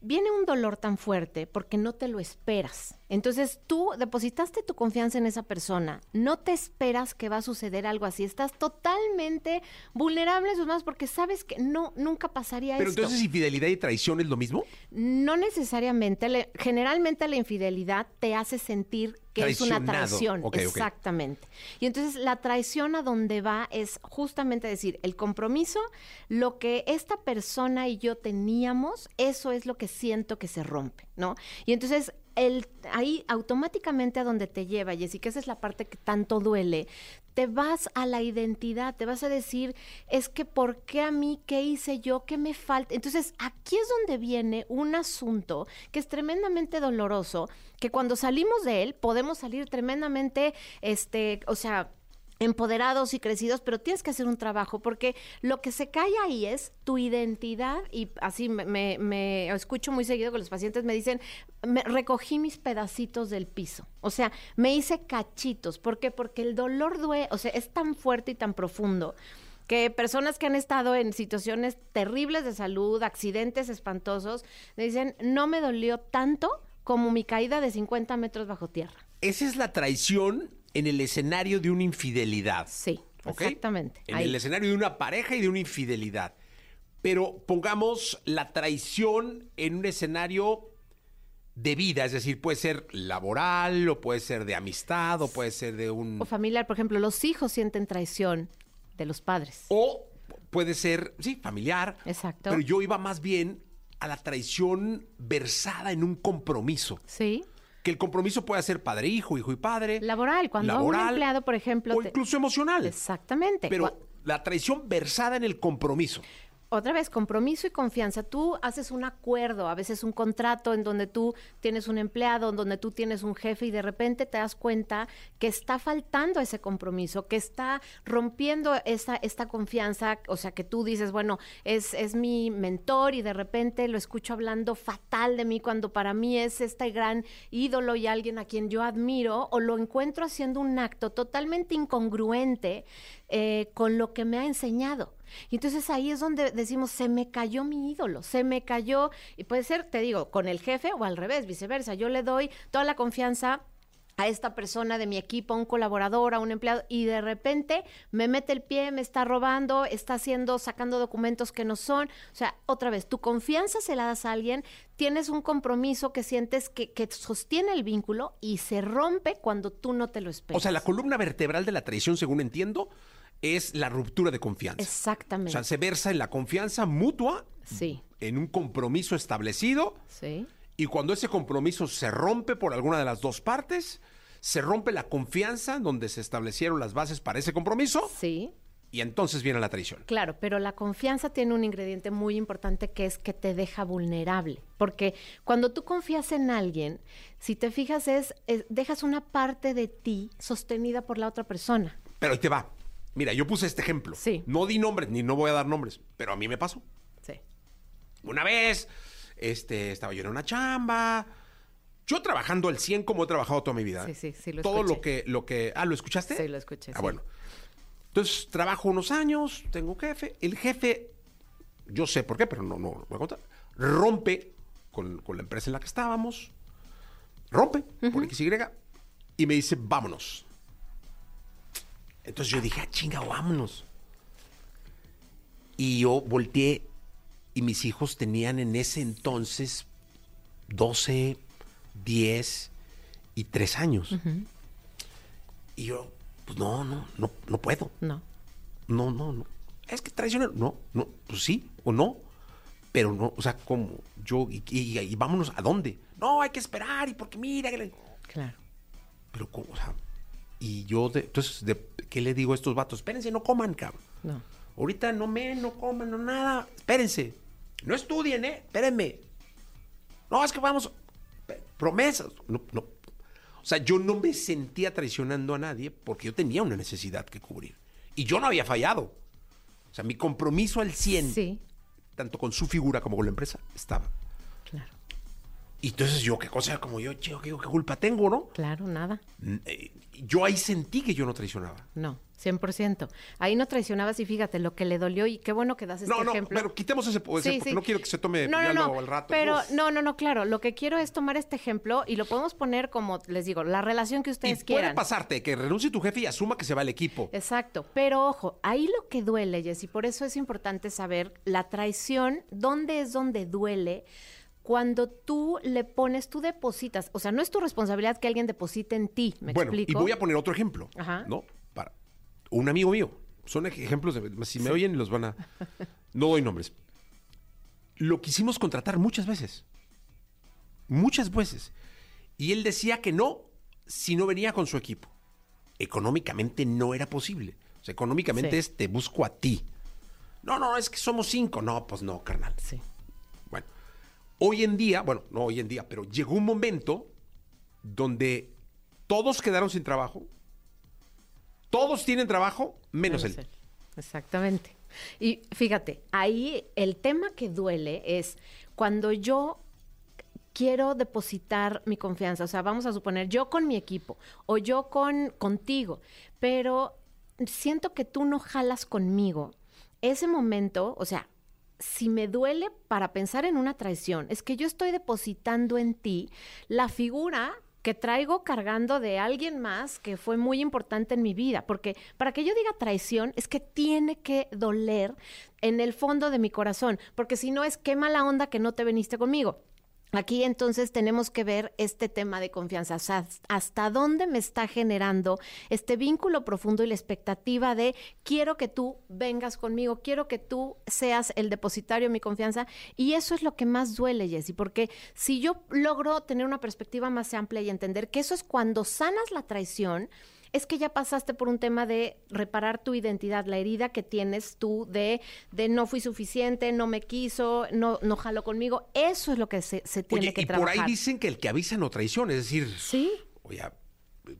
M: Viene un dolor tan fuerte porque no te lo esperas. Entonces tú depositaste tu confianza en esa persona, no te esperas que va a suceder algo así, estás totalmente vulnerable, es más, porque sabes que no, nunca pasaría
A: Pero
M: esto.
A: entonces infidelidad y traición es lo mismo.
M: No necesariamente, generalmente la infidelidad te hace sentir que es una traición. Exactamente. Y entonces la traición a donde va es justamente decir, el compromiso, lo que esta persona y yo teníamos, eso es lo que siento que se rompe, ¿no? Y entonces ahí automáticamente a donde te lleva, Jessy, que esa es la parte que tanto duele, te vas a la identidad, te vas a decir, es que ¿por qué a mí? ¿Qué hice yo? ¿Qué me falta? Entonces, aquí es donde viene un asunto que es tremendamente doloroso, que cuando salimos de él podemos salir tremendamente, este, o sea, empoderados y crecidos, pero tienes que hacer un trabajo porque lo que se cae ahí es tu identidad y así me, escucho muy seguido que los pacientes me dicen, me recogí mis pedacitos del piso, o sea, me hice cachitos, ¿por qué? Porque el dolor duele, o sea, es tan fuerte y tan profundo que personas que han estado en situaciones terribles de salud, accidentes espantosos, me dicen, no me dolió tanto como mi caída de 50 metros bajo tierra.
A: Esa es la traición en el escenario de una infidelidad.
M: Sí, exactamente.
A: En
M: Ahí.
A: el escenario de una pareja y de una infidelidad. Pero pongamos la traición en un escenario de vida, es decir, puede ser laboral, o puede ser de amistad, o puede ser de un...
M: O familiar, por ejemplo, los hijos sienten traición de los padres.
A: O puede ser, sí, familiar.
M: Exacto.
A: Pero yo iba más bien a la traición versada en un compromiso.
M: Sí.
A: Que el compromiso puede ser padre, hijo, hijo y padre.
M: Laboral, cuando un
A: Laboral,
M: empleado, por ejemplo...
A: O
M: te-
A: incluso emocional.
M: Exactamente.
A: Pero la traición versada en el compromiso.
M: Otra vez, compromiso y confianza. Tú haces un acuerdo, a veces un contrato en donde tú tienes un empleado, en donde tú tienes un jefe y de repente te das cuenta que está faltando ese compromiso, que está rompiendo esa, esta confianza, o sea, que tú dices, bueno, es, es mi mentor y de repente lo escucho hablando fatal de mí cuando para mí es este gran ídolo y alguien a quien yo admiro, o lo encuentro haciendo un acto totalmente incongruente eh, con lo que me ha enseñado. Y entonces ahí es donde decimos, se me cayó mi ídolo, se me cayó, y puede ser, te digo, con el jefe o al revés, viceversa. Yo le doy toda la confianza a esta persona de mi equipo, a un colaborador, a un empleado, y de repente me mete el pie, me está robando, está haciendo, sacando documentos que no son. O sea, otra vez, tu confianza se la das a alguien, tienes un compromiso que sientes que, que sostiene el vínculo y se rompe cuando tú no te lo esperas.
A: O sea, la columna vertebral de la traición, según entiendo, es la ruptura de confianza.
M: Exactamente.
A: O sea, se versa en la confianza mutua,
M: Sí,
A: en un compromiso establecido,
M: sí.
A: y cuando ese compromiso se rompe por alguna de las dos partes, se rompe la confianza donde se establecieron las bases para ese compromiso,
M: Sí.
A: y entonces viene la traición.
M: Claro, pero la confianza tiene un ingrediente muy importante que es que te deja vulnerable. Porque cuando tú confías en alguien, si te fijas, es, es- dejas una parte de ti sostenida por la otra persona.
A: Pero ahí te va. Mira, yo puse este ejemplo.
M: Sí.
A: No di nombres, ni no voy a dar nombres, pero a mí me pasó.
M: Sí.
A: Una vez, este, estaba yo en una chamba. Yo trabajando al 100 como he trabajado toda mi vida.
M: Sí, sí, sí, lo
A: Todo lo
M: escuché.
A: que, lo que... Ah, ¿lo escuchaste?
M: Sí, lo escuché.
A: Ah,
M: sí.
A: bueno. Entonces, trabajo unos años, tengo un jefe. El jefe, yo sé por qué, pero no, no lo voy a contar. Rompe con, con la empresa en la que estábamos. Rompe, por X, Y. Y me dice, vámonos. Entonces yo dije, ah, chinga, vámonos. Y yo volteé y mis hijos tenían en ese entonces 12, 10 y 3 años. Y yo, pues no, no, no, no puedo.
M: No.
A: No, no, no. Es que traicionero. No, no, pues sí o no. Pero no, o sea, ¿cómo? Yo, y, y- y vámonos, ¿a dónde? No, hay que esperar, y porque mira.
M: Claro.
A: Pero, ¿cómo? O sea, y yo, de- entonces, de, ¿qué le digo a estos vatos? Espérense, no coman, cabrón.
M: No.
A: Ahorita no me, no coman, no nada. Espérense. No estudien, ¿eh? Espérenme. No, es que vamos. Promesas. No, no. O sea, yo no me sentía traicionando a nadie porque yo tenía una necesidad que cubrir. Y yo no había fallado. O sea, mi compromiso al 100,
M: Sí,
A: tanto con su figura como con la empresa, estaba. Y entonces yo, qué cosa, como yo, chico, ¿qué, qué culpa tengo, no?
M: Claro, nada.
A: Eh, Yo ahí sentí que yo no traicionaba.
M: No, 100%. Ahí no traicionabas y fíjate lo que le dolió y qué bueno que das este
A: no, no,
M: ejemplo.
A: pero quitemos ese, ese porque no quiero que se tome
M: No,
A: ya
M: no, no,
A: al rato.
M: Pero
A: Uf.
M: no, no, no, claro. Lo que quiero es tomar este ejemplo y lo podemos poner como les digo, la relación que
A: Y
M: ustedes
A: puede
M: quieran.
A: pasarte que renuncie tu jefe y asuma que se va el equipo.
M: Exacto, pero ojo, ahí lo que duele, Jessy, por eso es importante saber la traición, dónde es donde duele cuando tú le pones, tú depositas, o sea, no es tu responsabilidad que alguien deposite en ti, ¿me
A: bueno,
M: explico?
A: y voy a poner otro ejemplo.
M: Ajá.
A: ¿No? Para un amigo mío. Son ej- ejemplos de. Si me oyen, los van a. No doy nombres. Lo quisimos contratar muchas veces. Muchas veces. Y él decía que no si no venía con su equipo. Económicamente no era posible. O sea, económicamente
M: Sí.
A: es te busco a ti. No, no, es que somos cinco. No, pues no, carnal.
M: Sí.
A: Hoy en día, bueno, no hoy en día, pero llegó un momento donde todos quedaron sin trabajo Todos tienen trabajo, menos,
M: Menos
A: él.
M: Exactamente. Y fíjate, ahí el tema que duele es cuando yo quiero depositar mi confianza, o sea, vamos a suponer yo con mi equipo o yo con contigo, pero siento que tú no jalas conmigo. Ese momento, o sea, si me duele para pensar en una traición, es que yo estoy depositando en ti la figura que traigo cargando de alguien más que fue muy importante en mi vida, porque para que yo diga traición es que tiene que doler en el fondo de mi corazón, porque si no es qué mala onda que no te viniste conmigo. Aquí entonces tenemos que ver este tema de confianza, o sea, hasta dónde me está generando este vínculo profundo y la expectativa de quiero que tú vengas conmigo, quiero que tú seas el depositario de mi confianza. Y eso es lo que más duele, Jessy, porque si yo logro tener una perspectiva más amplia y entender que eso es cuando sanas la traición, es que ya pasaste por un tema de reparar tu identidad, la herida que tienes tú de, de no fui suficiente, no me quiso, no, no jaló conmigo. Eso es lo que se, se tiene
A: Oye,
M: que
A: y
M: trabajar.
A: por ahí dicen que el que avisa no traiciona, es decir,
M: Sí.
A: oye,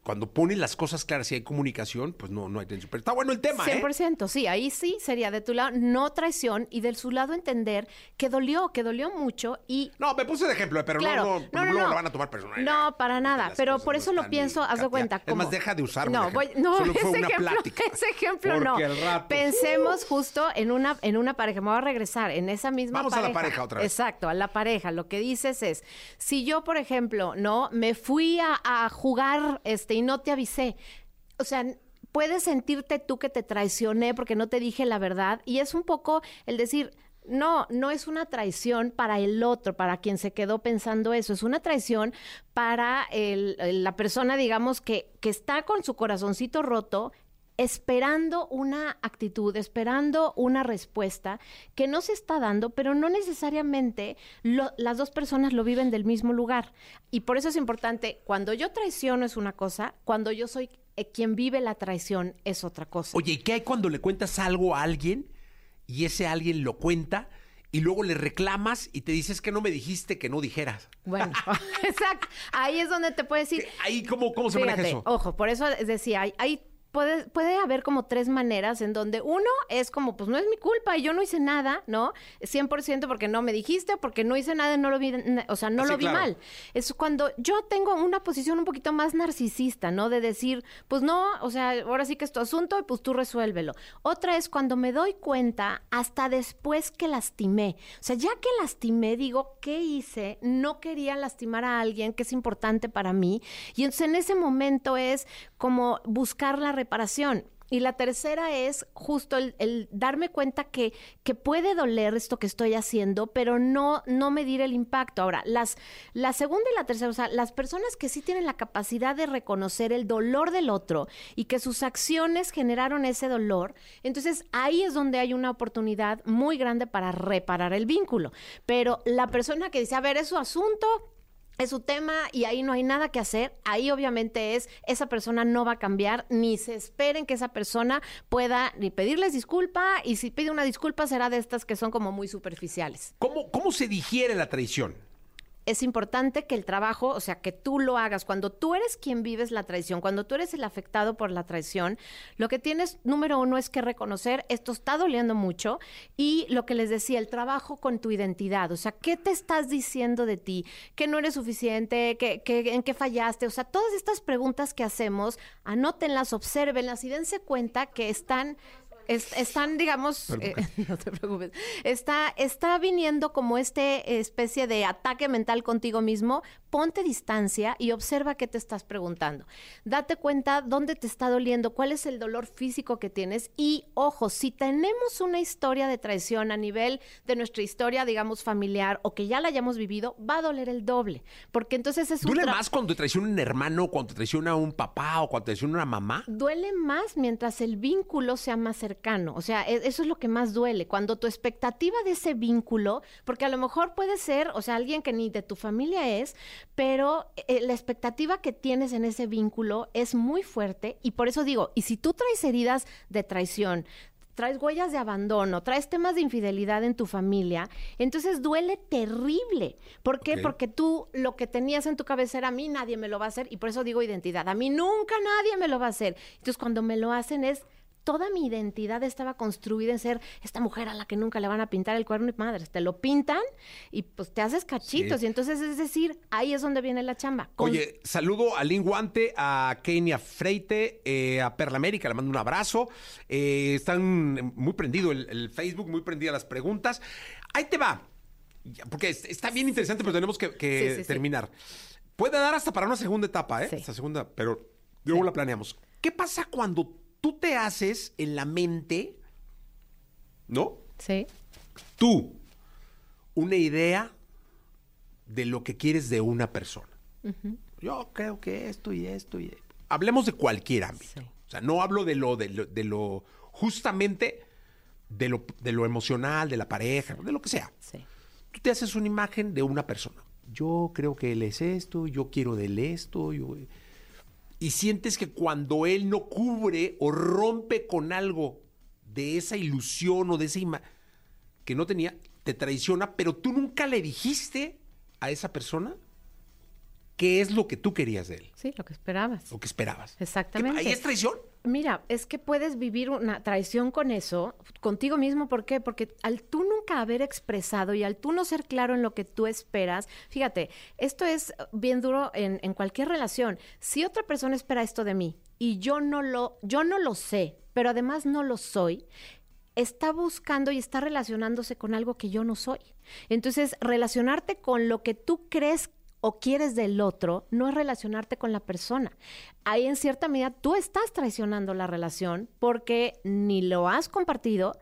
A: cuando ponen las cosas claras y hay comunicación, pues no, no hay tensión. Pero está bueno el tema, ¿eh?
M: 100%, sí, ahí sí sería de tu lado no traición y de su lado entender que dolió, que dolió mucho y...
A: No, me puse de ejemplo, pero
M: Claro,
A: no, no,
M: no,
A: lo van a tomar personal.
M: No, para nada, pero por eso lo pienso, haz de cuenta. Como-
A: más, deja de usarme
M: No, voy, no,
A: Solo fue
M: ese
A: una
M: ejemplo,
A: plática. *laughs*
M: ese ejemplo no.
A: Rato-
M: Pensemos justo en una, en una pareja, me voy a regresar, en esa misma
A: Vamos a
M: pareja.
A: la pareja otra vez.
M: Exacto, a la pareja. Lo que dices es, si yo, por ejemplo, no, me fui a, a jugar y no te avisé, o sea, puedes sentirte tú que te traicioné porque no te dije la verdad y es un poco el decir, no, no es una traición para el otro, para quien se quedó pensando eso, es una traición para el- la persona, digamos, que, que está con su corazoncito roto, esperando una actitud, esperando una respuesta que no se está dando, pero no necesariamente lo- las dos personas lo viven del mismo lugar. Y por eso es importante, cuando yo traiciono es una cosa, cuando yo soy eh, quien vive la traición es otra cosa.
A: Oye, ¿y qué hay cuando le cuentas algo a alguien y ese alguien lo cuenta y luego le reclamas y te dices que no me dijiste que no dijeras?
M: Bueno, *laughs* exacto. Ahí es donde te puedes decir.
A: Ahí, ¿cómo, cómo se maneja eso?
M: Ojo, por eso decía, hay, hay- puede, puede haber como tres maneras en donde uno es como, pues no es mi culpa y yo no hice nada, ¿no? 100% porque no me dijiste, porque no hice nada, no lo vi, o sea, no
A: Ah,
M: lo vi
A: claro.
M: mal. Es cuando yo tengo una posición un poquito más narcisista, ¿no? De decir, pues no, o sea, ahora sí que es tu asunto y pues tú resuélvelo. Otra es cuando me doy cuenta hasta después que lastimé. O sea, ya que lastimé, digo, ¿qué hice? No quería lastimar a alguien que es importante para mí. Y entonces en ese momento es como buscar la Y la tercera es justo el, el darme cuenta que, que puede doler esto que estoy haciendo, pero no, no medir el impacto. Ahora, las, la segunda y la tercera, o sea, las personas que sí tienen la capacidad de reconocer el dolor del otro y que sus acciones generaron ese dolor, entonces ahí es donde hay una oportunidad muy grande para reparar el vínculo. Pero la persona que dice, a ver, es su asunto, es su tema y ahí no hay nada que hacer. Ahí obviamente es, esa persona no va a cambiar, ni se esperen que esa persona pueda ni pedirles disculpa y si pide una disculpa será de estas que son como muy superficiales.
A: ¿Cómo, ¿Cómo se digiere la traición?
M: Es importante que el trabajo, o sea, que tú lo hagas. Cuando tú eres quien vives la traición, cuando tú eres el afectado por la traición, lo que tienes, número uno, es que reconocer esto está doliendo mucho y lo que les decía, el trabajo con tu identidad. O sea, ¿qué te estás diciendo de ti? Que no eres suficiente, que, que- en qué fallaste. O sea, todas estas preguntas que hacemos, anótenlas, obsérvenlas y dense cuenta que están es- están, digamos, eh, *laughs* no te preocupes, está, está viniendo como este especie de ataque mental contigo mismo. Ponte distancia y observa qué te estás preguntando. Date cuenta dónde te está doliendo, cuál es el dolor físico que tienes. Y ojo, si tenemos una historia de traición a nivel de nuestra historia, digamos, familiar o que ya la hayamos vivido, va a doler el doble. Porque entonces es un
A: ¿Duele más cuando traiciona un hermano, cuando traiciona un papá o cuando traiciona una mamá?
M: duele más mientras el vínculo sea más cercano. O sea, e- eso es lo que más duele. Cuando tu expectativa de ese vínculo, porque a lo mejor puede ser, o sea, alguien que ni de tu familia es, pero eh, la expectativa que tienes en ese vínculo es muy fuerte y por eso digo, y si tú traes heridas de traición, traes huellas de abandono, traes temas de infidelidad en tu familia, entonces duele terrible. ¿Por qué? Porque tú lo que tenías en tu cabeza era a mí nadie me lo va a hacer y por eso digo identidad. A mí nunca nadie me lo va a hacer. Entonces cuando me lo hacen es toda mi identidad estaba construida en ser esta mujer a la que nunca le van a pintar el cuerno y madres, te lo pintan y pues te haces cachitos
A: Sí.
M: y entonces es decir, ahí es donde viene la chamba. Con-
A: Oye, saludo a Lin Guante, a Kenia Freite, eh, a Perla América, le mando un abrazo. Eh, están muy prendido el, el Facebook, muy prendida las preguntas. Ahí te va, porque es- está bien interesante, pero tenemos que, que
M: Sí, sí, sí.
A: terminar. Puede dar hasta para una segunda etapa, ¿eh? Esta segunda, pero luego la planeamos. ¿Qué pasa cuando tú te haces en la mente, ¿no?
M: Sí.
A: Tú, una idea de lo que quieres de una persona. Yo creo que esto y esto y hablemos de cualquier ámbito. O sea, no hablo de lo, de lo, de lo- justamente de lo, de lo emocional, de la pareja, de lo que sea. Tú te haces una imagen de una persona. Yo creo que él es esto, yo quiero de él esto, yo- y sientes que cuando él no cubre o rompe con algo de esa ilusión o de esa imagen que no tenía, te traiciona, pero tú nunca le dijiste a esa persona qué es lo que tú querías de él,
M: Sí, lo que esperabas.
A: lo que esperabas.
M: Exactamente.
A: ¿Ahí es traición?
M: Mira, es que puedes vivir una traición con eso, contigo mismo, ¿por qué? Porque al tú nunca haber expresado y al tú no ser claro en lo que tú esperas, fíjate, esto es bien duro en, en cualquier relación. Si otra persona espera esto de mí y yo no lo, yo no lo sé, pero además no lo soy, está buscando y está relacionándose con algo que yo no soy. Entonces, relacionarte con lo que tú crees o quieres del otro no es relacionarte con la persona. Ahí en cierta medida tú estás traicionando la relación porque ni lo has compartido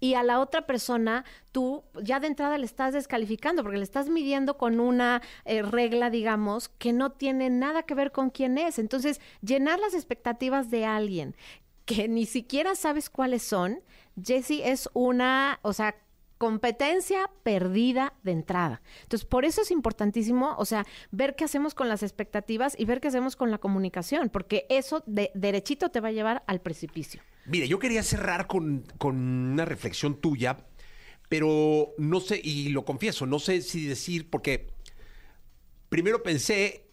M: y a la otra persona tú ya de entrada le estás descalificando porque le estás midiendo con una eh, regla, digamos, que no tiene nada que ver con quién es. Entonces, llenar las expectativas de alguien que ni siquiera sabes cuáles son, Jessie es una, o sea, competencia perdida de entrada. Entonces, por eso es importantísimo, o sea, ver qué hacemos con las expectativas y ver qué hacemos con la comunicación, porque eso de derechito te va a llevar al precipicio.
A: Mire, yo quería cerrar con, con una reflexión tuya, pero no sé, y lo confieso, no sé si decir, porque primero pensé,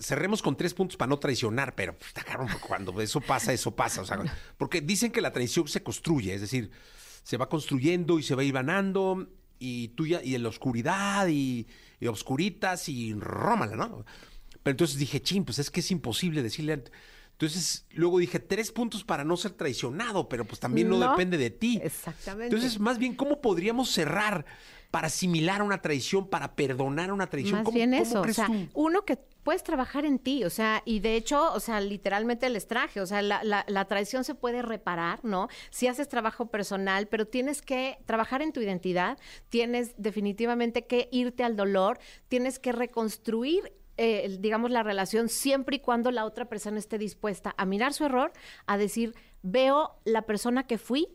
A: cerremos con tres puntos para no traicionar, pero pues, cuando eso pasa, eso pasa. O sea, porque dicen que la traición se construye, es decir, se va construyendo y se va ganando y tú ya, y en la oscuridad y, y obscuritas y rómala, ¿no? Pero entonces dije, ching, pues es que es imposible decirle. Entonces, luego dije, tres puntos para no ser traicionado, pero pues también no,
M: No.
A: depende de ti.
M: Exactamente.
A: Entonces, más bien, ¿cómo podríamos cerrar para asimilar una traición, para perdonar una traición?
M: Más
A: ¿Cómo-
M: bien
A: cómo
M: eso, o sea,
A: tú?
M: uno que puedes trabajar en ti, o sea, y de hecho, o sea, literalmente les traje, o sea, la, la- la traición se puede reparar, ¿no? Si haces trabajo personal, pero tienes que trabajar en tu identidad, tienes definitivamente que irte al dolor, tienes que reconstruir eh, digamos, la relación siempre y cuando la otra persona esté dispuesta a mirar su error, a decir, veo la persona que fui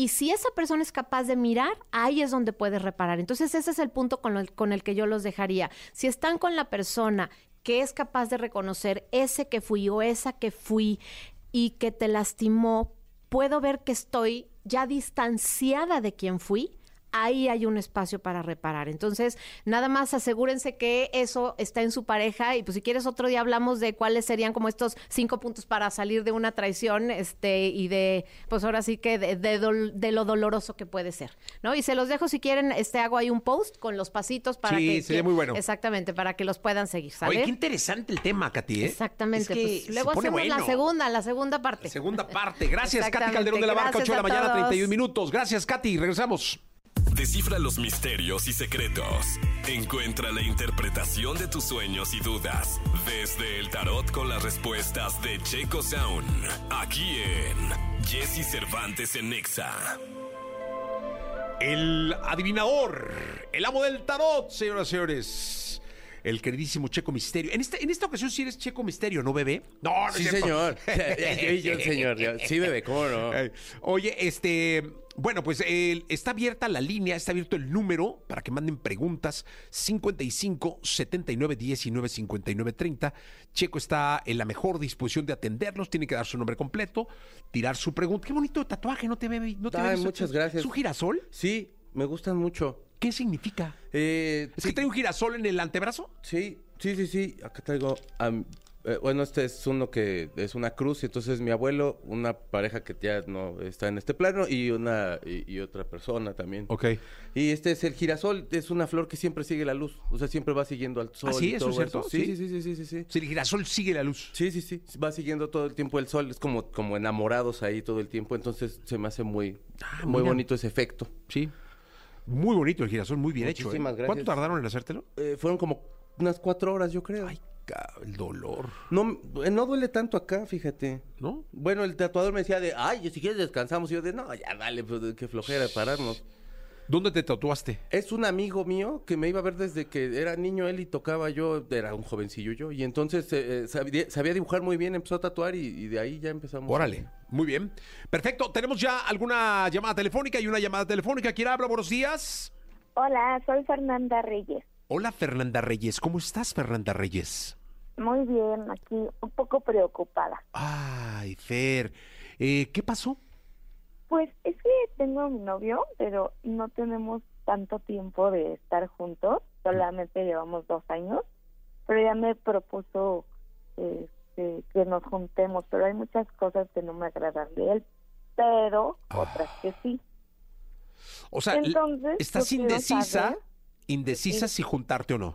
M: y si esa persona es capaz de mirar, ahí es donde puedes reparar. Entonces ese es el punto con, el- con el que yo los dejaría. Si están con la persona que es capaz de reconocer ese que fui o esa que fui y que te lastimó, puedo ver que estoy ya distanciada de quien fui. Ahí hay un espacio para reparar. Entonces, nada más asegúrense que eso está en su pareja y pues si quieres otro día hablamos de cuáles serían como estos cinco puntos para salir de una traición este y de pues ahora sí que de, de dol- de lo doloroso que puede ser, ¿no? Y se los dejo si quieren, este hago ahí un post con los pasitos para
A: Sí,
M: que
A: sería
M: que-
A: muy bueno.
M: Exactamente, para que los puedan seguir, ¿sale?
A: Oye, qué interesante el tema, Katy, ¿eh?
M: Exactamente,
A: Es que
M: pues luego hacemos la segunda, la segunda parte.
A: Segunda parte. Gracias, Katy. Calderón de la Barca, 8 de la mañana,
M: todos.
A: 31 minutos. Gracias, Katy. Regresamos.
C: Descifra los misterios y secretos. Encuentra la interpretación de tus sueños y dudas desde el tarot con las respuestas de Checo Sound. Aquí en Jesse Cervantes en Nexa.
A: El adivinador, el amo del tarot, señoras y señores. el queridísimo Checo Misterio. En, este, en esta ocasión sí eres Checo Misterio, ¿no, bebé? No, no
N: Sí, señor. *laughs* Yo señor. Yo- Sí, bebé, ¿cómo no? *laughs*
A: Oye, este, bueno, pues está abierta la línea, está abierto el número para que manden preguntas 55 79 19 59 30. Checo está en la mejor disposición de atenderlos, tiene que dar su nombre completo, tirar su pregunta. Qué bonito tatuaje, no te ve, no te
N: Ay,
A: ve-
N: muchas gracias.
A: ¿Es un girasol?
N: Sí, me gustan mucho.
A: ¿Qué significa?
N: Eh,
A: ¿Es que trae un girasol en el antebrazo?
N: Sí, sí, sí, sí. Acá traigo. Eh, bueno, este es uno que es una cruz, y entonces mi abuelo, una pareja que ya no está en este plano y una y, y otra persona también.
A: Ok.
N: Y este es el girasol, es una flor que siempre sigue la luz, o sea, siempre va siguiendo al sol.
A: ¿Ah, sí?
N: y
A: ¿Eso
N: todo
A: es cierto?
N: Sí,
A: ¿Sí?
N: sí, sí, sí, sí,
A: el girasol sigue la luz.
N: Sí, sí, sí, va siguiendo todo el tiempo el sol, es como, como enamorados ahí todo el tiempo, entonces se me hace muy, muy
A: mira.
N: bonito ese efecto.
A: Sí. Muy bonito el girasol, muy bien hecho. ¿eh?
N: Muchísimas gracias.
A: ¿Cuánto tardaron en hacértelo?
N: Eh, fueron como unas cuatro horas, yo creo.
A: Ay, el dolor.
N: No, eh, no duele tanto acá, fíjate.
A: ¿No?
N: Bueno, el tatuador me decía de, ay, si quieres descansamos. Y yo de, no, ya dale, pues qué flojera pararnos.
A: ¿Dónde te tatuaste?
N: Es un amigo mío que me iba a ver desde que era niño él y tocaba yo, era un jovencillo yo. Y entonces eh, eh, sabía, sabía dibujar muy bien, empezó a tatuar y, y de ahí ya empezamos.
A: Órale, muy bien. Perfecto, tenemos ya alguna llamada telefónica y una llamada telefónica. ¿Quién habla? Buenos días.
O: Hola, soy Fernanda Reyes.
A: Hola, Fernanda Reyes. ¿Cómo estás, Fernanda Reyes?
O: Muy bien, aquí un poco preocupada.
A: Ay, Fer. Eh, ¿Qué pasó?
O: Pues es que tengo a mi novio, pero no tenemos tanto tiempo de estar juntos, solamente llevamos dos años, pero ya me propuso este, que nos juntemos, pero hay muchas cosas que no me agradan de él, pero otras que sí.
A: O sea,
O: Entonces,
A: ¿estás indecisa?
O: saber-
A: Indecisa
O: Sí.
A: si juntarte o no.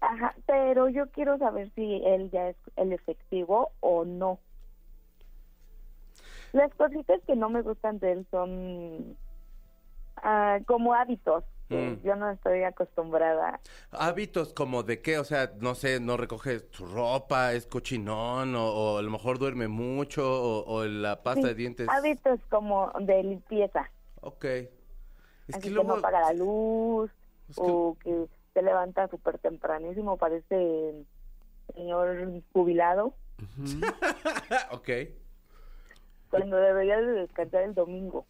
O: Ajá, pero yo quiero saber si él ya es el efectivo o no. Las cositas que no me gustan de él son ah, como hábitos. que
N: Mm.
O: Yo no estoy acostumbrada.
N: Hábitos como de qué, o sea, no sé, no recoge su ropa, es cochinón, o, o a lo mejor duerme mucho, o, o la pasta
O: Sí,
N: de dientes.
O: Hábitos como de limpieza.
N: Ok. Es
O: Así
N: que
O: que,
N: luego...
O: no apaga la luz
N: Es que-
O: o que se levanta súper tempranísimo, parece señor jubilado, *laughs*
N: ok.
O: cuando debería de descansar el domingo.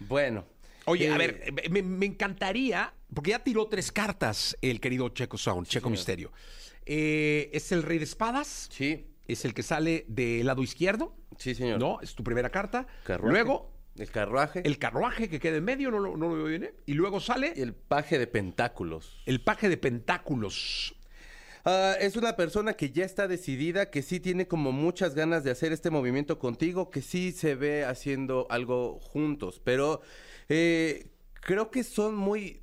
N: Bueno.
A: Oye, a
N: Eh,
A: ver, me, me encantaría, porque ya tiró tres cartas el querido Checo Sound, Checo. Misterio. Eh, ¿Es el rey de espadas?
N: Sí.
A: ¿Es el que sale del lado izquierdo?
N: Sí, señor.
A: No, es tu primera carta.
N: Carruaje.
A: Luego,
N: El carruaje.
A: el carruaje que queda en medio, no lo, no lo veo bien. ¿eh? Y luego sale
N: El paje de pentáculos.
A: el paje de pentáculos.
N: Ah, es una persona que ya está decidida, que sí tiene como muchas ganas de hacer este movimiento contigo, que sí se ve haciendo algo juntos, pero eh, creo que son muy...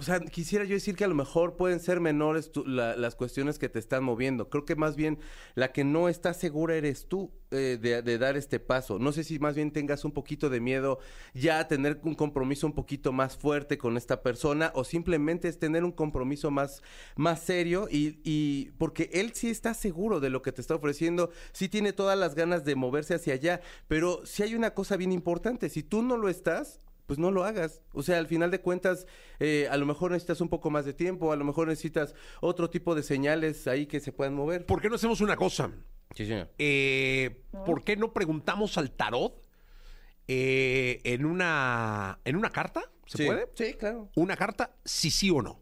N: O sea, quisiera yo decir que a lo mejor pueden ser menores las cuestiones que te están moviendo. Creo que más bien la que no está segura eres tú eh, de, de dar este paso. No sé si más bien tengas un poquito de miedo ya a tener un compromiso un poquito más fuerte con esta persona o simplemente es tener un compromiso más, más serio y, y porque él sí está seguro de lo que te está ofreciendo, sí tiene todas las ganas de moverse hacia allá, pero sí hay una cosa bien importante, si tú no lo estás, pues no lo hagas. O sea, al final de cuentas, eh, a lo mejor necesitas un poco más de tiempo, a lo mejor necesitas otro tipo de señales ahí que se puedan mover.
A: ¿Por qué no hacemos una cosa?
N: Sí, señor.
A: Eh, ¿Por qué no preguntamos al tarot eh, en, una, en una carta? ¿Se
N: Sí.
A: puede?
N: Sí, claro.
A: Una carta, si sí o no.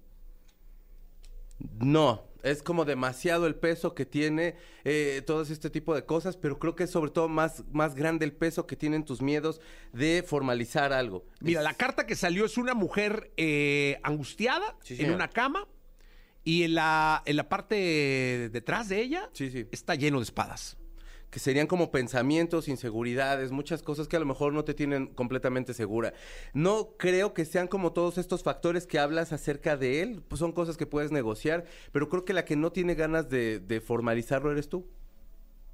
N: No, es como demasiado el peso que tiene eh, todo este tipo de cosas, pero creo que es sobre todo más, más grande el peso que tienen tus miedos de formalizar algo.
A: Mira,
N: Es-
A: la carta que salió es una mujer eh, angustiada
N: Sí,
A: en una cama y en la, en la parte detrás de ella
N: Sí, sí.
A: está lleno de espadas.
N: Que serían como pensamientos, inseguridades, muchas cosas que a lo mejor no te tienen completamente segura. No creo que sean como todos estos factores que hablas acerca de él, pues son cosas que puedes negociar, pero creo que la que no tiene ganas de, de formalizarlo eres tú.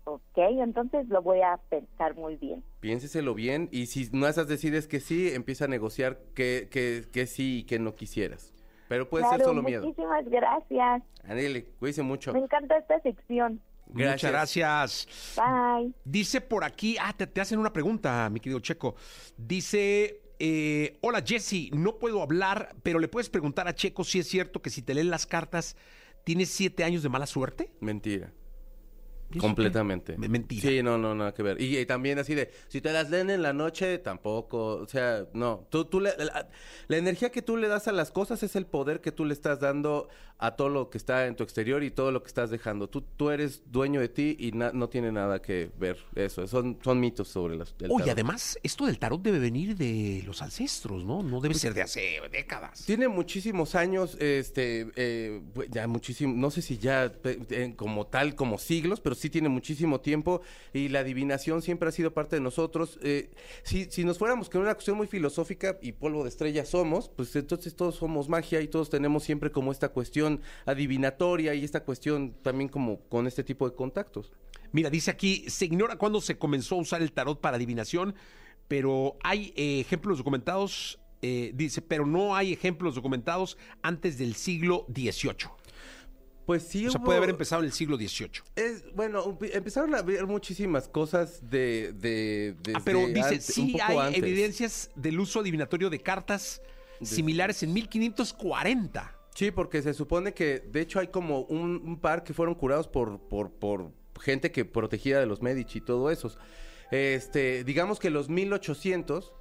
O: Ok, entonces lo voy a pensar muy bien.
N: Piénseselo bien y si no esas decides que sí, empieza a negociar que, que, que sí y que no quisieras. Pero puede ser solo miedo.
O: Muchísimas gracias.
N: Anele, cuídese mucho.
O: Me encanta esta sección.
A: Muchas gracias.
O: Bye.
A: Dice por aquí, ah, te, te hacen una pregunta, mi querido Checo. Dice, eh, hola Jesse, no puedo hablar, pero le puedes preguntar a Checo si es cierto que si te leen las cartas ¿tienes siete años de mala suerte?
N: Mentira.
A: ¿Y eso
N: Completamente.
A: qué? Mentira.
N: Sí, no, no, nada que ver. Y, y también así de, si te las leen en la noche, tampoco. O sea, no. Tú, tú le- la, la energía que tú le das a las cosas es el poder que tú le estás dando a todo lo que está en tu exterior y todo lo que estás dejando. Tú, tú eres dueño de ti y na- no tiene nada que ver eso. Son, son mitos sobre las,
A: Oye, además, esto del tarot debe venir de los ancestros, ¿no? No debe ser de hace décadas.
N: Tiene muchísimos años, este, eh, pues, ya muchísimo, no sé si ya eh, como tal, como siglos, pero sí tiene muchísimo tiempo y la adivinación siempre ha sido parte de nosotros. Eh, si, si nos fuéramos con una cuestión muy filosófica y polvo de estrella somos, pues entonces todos somos magia y todos tenemos siempre como esta cuestión adivinatoria y esta cuestión también como con este tipo de contactos.
A: Mira, dice aquí, se ignora cuándo se comenzó a usar el tarot para adivinación, pero hay eh, ejemplos documentados, eh, dice, pero no hay ejemplos documentados antes del siglo XVIII.
N: Pues sí,
A: O sea,
N: hubo-
A: puede haber empezado en el siglo XVIII.
N: Es, bueno, empe- empezaron a ver muchísimas cosas de... de
A: Ah, pero dice,
N: antes-
A: sí hay
N: antes.
A: evidencias del uso adivinatorio de cartas similares en 1540.
N: Sí, porque se supone que, de hecho, hay como un, un par que fueron curados por, por, por gente que protegía de los Medici y todo eso. Este, digamos que los 1800,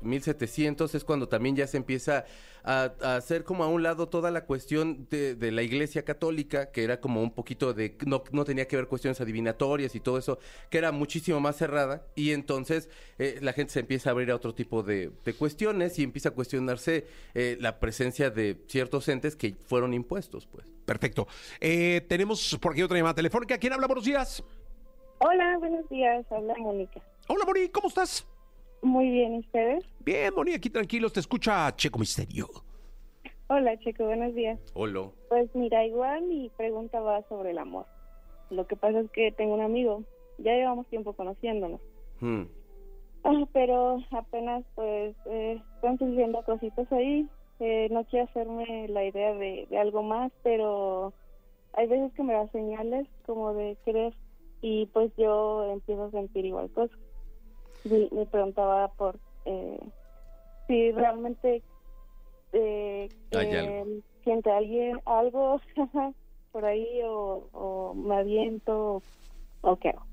N: 1700 es cuando también ya se empieza a, a hacer como a un lado toda la cuestión de, de la Iglesia Católica, que era como un poquito de, no, no tenía que ver cuestiones adivinatorias y todo eso, que era muchísimo más cerrada, y entonces eh, la gente se empieza a abrir a otro tipo de, de cuestiones y empieza a cuestionarse eh, la presencia de ciertos entes que fueron impuestos, pues.
A: Perfecto. Eh, tenemos por aquí otra llamada telefónica. ¿Quién habla? Buenos días.
P: Hola, buenos días. Habla Mónica.
A: Hola, Moni, ¿cómo estás?
P: Muy bien, ¿y ¿ustedes?
A: Bien, Moni, aquí tranquilos. Te escucha Checo Misterio.
P: Hola, Checo, buenos días.
N: Hola.
P: Pues mira, igual mi pregunta va sobre el amor. Lo que pasa es que tengo un amigo, ya llevamos tiempo conociéndonos,
N: Hmm.
P: Ah, pero apenas pues eh, están surgiendo cositas ahí. Eh, no quiero hacerme la idea de, de algo más, pero hay veces que me da señales como de querer y pues yo empiezo a sentir igual cosas. Me preguntaba por eh, si realmente eh,
N: Hay
P: que
N: algo.
P: siente alguien algo *laughs* por ahí o, o me aviento o qué hago.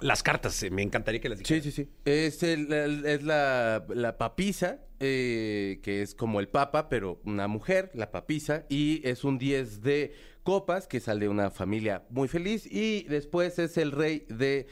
A: Las cartas, eh, me encantaría que las
N: Sí, sí, sí. Es, el- el- es la, la papisa, eh, que es como el papa, pero una mujer, la papisa, y es un 10 de copas, que sale de una familia muy feliz, y después es el rey de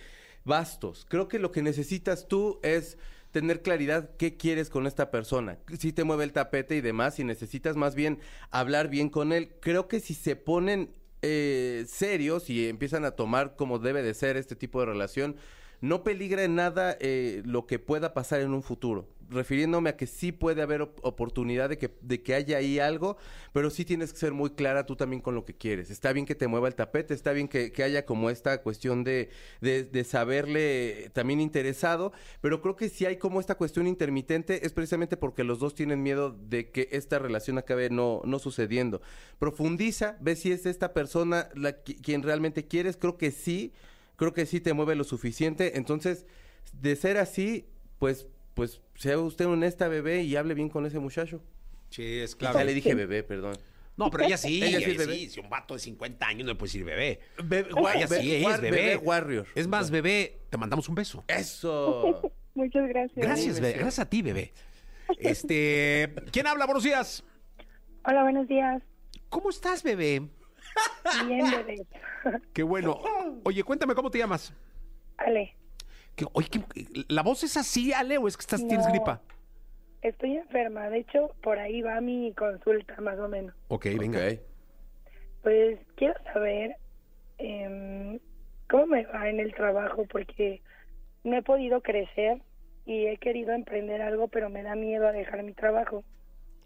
N: bastos. Creo que lo que necesitas tú es tener claridad qué quieres con esta persona. Si te mueve el tapete y demás, si necesitas más bien hablar bien con él, creo que si se ponen eh, serios y empiezan a tomar como debe de ser este tipo de relación, no peligra en nada eh, lo que pueda pasar en un futuro. Refiriéndome a que sí puede haber op- oportunidad de que, de que haya ahí algo, pero sí tienes que ser muy clara tú también con lo que quieres. Está bien que te mueva el tapete, está bien que, que haya como esta cuestión de, de, de saberle también interesado, pero creo que si hay como esta cuestión intermitente es precisamente porque los dos tienen miedo de que esta relación acabe no, no sucediendo. Profundiza, ve si es esta persona la, qui- quien realmente quieres, creo que sí, creo que sí te mueve lo suficiente, entonces de ser así, pues, pues sea usted honesta bebé y hable bien con ese muchacho.
A: Sí, es
N: claro. Ya le dije bebé, perdón.
A: No, pero ella sí,
N: Ella *laughs*
A: ella
N: sí
A: sí,
N: es bebé.
A: Si un vato de 50 años no le puede decir bebé.
N: Bebé,
A: ella
N: be-
A: sí, es bebé.
N: bebé warrior.
A: Es más, bebé, te mandamos un beso.
N: Eso. *laughs*
P: Muchas gracias.
A: Gracias, bebé. Gracias a ti, bebé. Este, ¿quién habla? Buenos días.
P: Hola, buenos días.
A: ¿Cómo estás, bebé?
P: Bien, bebé. *laughs*
A: Qué bueno. Oye, cuéntame cómo te llamas.
P: Ale,
A: oye, ¿qué- ¿la voz es así, Ale, o es que estás, tienes
P: No.
A: gripa?
P: estoy enferma. De hecho, por ahí va mi consulta, más o menos.
A: Ok, venga.
P: Pues quiero saber em, cómo me va en el trabajo, porque no he podido crecer y he querido emprender algo, pero me da miedo a dejar mi trabajo.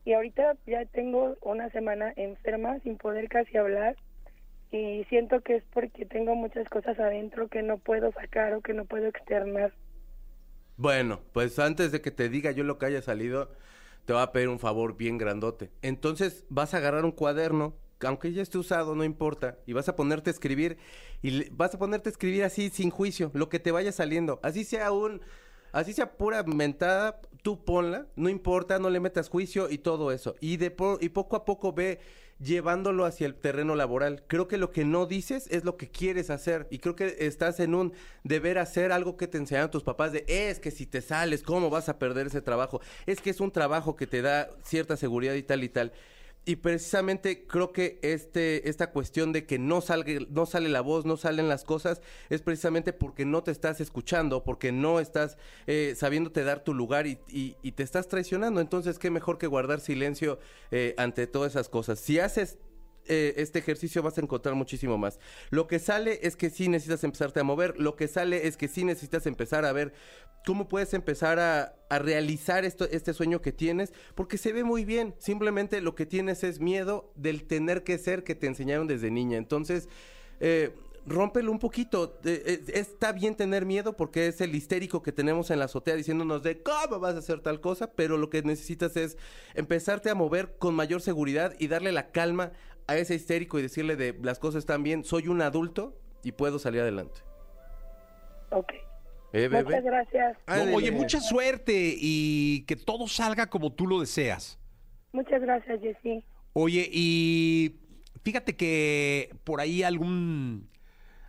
P: Y ahorita ya tengo una semana enferma sin poder casi hablar y siento que es porque tengo muchas cosas adentro que no puedo sacar o que no puedo externar.
N: Bueno, pues antes de que te diga yo lo que haya salido, te voy a pedir un favor bien grandote. Entonces vas a agarrar un cuaderno, que aunque ya esté usado, no importa, y vas a ponerte a escribir, y vas a ponerte a escribir así sin juicio, lo que te vaya saliendo. Así sea un, Así sea pura mentada, tú ponla, no importa, no le metas juicio y todo eso. Y, de po- y poco a poco ve llevándolo hacia el terreno laboral. Creo que lo que no dices es lo que quieres hacer. Y creo que estás en un deber hacer algo que te enseñaron tus papás de, es que si te sales, ¿cómo vas a perder ese trabajo? Es que es un trabajo que te da cierta seguridad y tal y tal. Y precisamente creo que este, esta cuestión de que no, salga, no sale la voz, no salen las cosas, es precisamente porque no te estás escuchando, porque no estás eh, sabiéndote dar tu lugar y, y- y te estás traicionando. Entonces, qué mejor que guardar silencio eh, ante todas esas cosas. Si haces eh, este ejercicio vas a encontrar muchísimo más. Lo que sale es que sí necesitas empezarte a mover, lo que sale es que sí necesitas empezar a ver cómo puedes empezar a, a realizar esto, este sueño que tienes, porque se ve muy bien, simplemente lo que tienes es miedo del tener que ser que te enseñaron desde niña. Entonces, eh, rómpelo un poquito. Eh, está bien tener miedo porque es el histérico que tenemos en la azotea diciéndonos de cómo vas a hacer tal cosa, pero lo que necesitas es empezarte a mover con mayor seguridad y darle la calma a ese histérico y decirle de las cosas están bien, soy un adulto y puedo salir adelante.
P: Ok.
N: ¿Eh, bebé?
P: Muchas gracias.
A: No, oye, mucha suerte y que todo salga como tú lo deseas.
P: Muchas gracias, Jessy.
A: Oye, y fíjate que por ahí algún,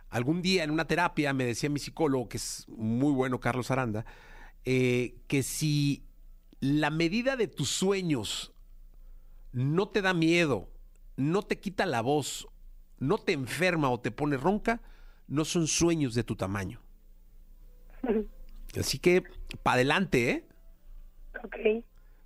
A: algún día en una terapia me decía mi psicólogo, que es muy bueno, Carlos Aranda, eh, que si la medida de tus sueños no te da miedo, no te quita la voz, no te enferma o te pone ronca, no son sueños de tu tamaño. Así que, para adelante, ¿eh?
P: Ok.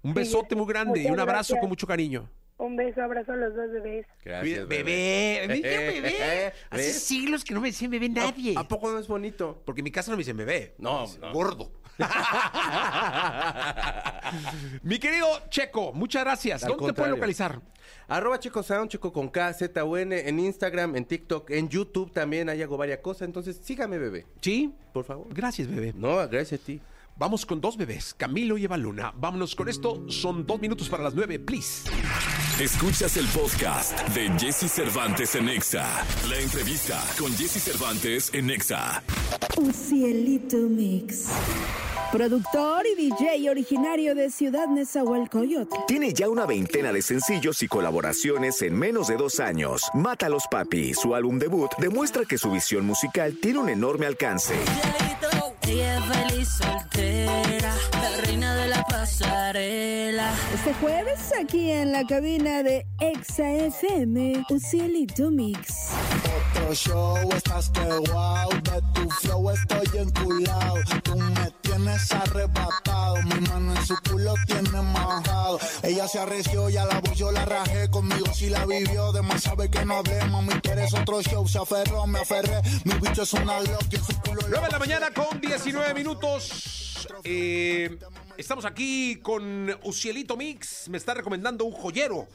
A: Un
P: Sí,
A: besote muy grande y un abrazo
P: gracias.
A: con mucho cariño.
P: Un beso, abrazo a los dos bebés.
A: Gracias, bebé. Me dicen bebé. *laughs* Hace
N: ¿Ves?
A: siglos que no me decían bebé nadie.
N: ¿A poco no es bonito?
A: Porque en mi casa no me dicen bebé.
N: No.
A: Gordo. *laughs* mi querido Checo, muchas gracias.
N: Al
A: ¿Dónde te pueden localizar?
N: Arroba Checo Sound, Checo con K, Z, U, N, en Instagram, en TikTok, en YouTube también, ahí hago varias cosas. Entonces, sígame, bebé.
A: Sí.
N: Por favor.
A: Gracias, bebé.
N: No, gracias a ti.
A: Vamos con dos bebés, Camilo y Eva Luna. Vámonos con esto. Son dos minutos para las nueve, please.
C: Escuchas el podcast de Jesse Cervantes en Exa. La entrevista con Jesse Cervantes en Exa.
L: Un cielito mix. Productor y DJ originario de Ciudad Nezahualcóyotl.
K: Tiene ya una veintena de sencillos y colaboraciones en menos de dos años. Mátalos Papi, su álbum debut, demuestra que su visión musical tiene un enorme alcance.
Q: Ella es feliz soltera, la reina de la pasarela.
L: Este jueves aquí en la cabina de Exa FM, Un cielito mix.
R: Otro show, estás que wow, de tu flow estoy enculado. Tú me tienes arrebatado, mi mano en su culo tiene majado. Ella se arreció, ya la voz yo la rajé, conmigo si la vivió, de más sabe que no hablé, mami quieres otro show, se aferró, me aferré, mi bicho es una glock y en su culo
A: 9 de la mañana con 19 minutos. Eh, estamos aquí con Ucielito Mix. Me está recomendando un joyero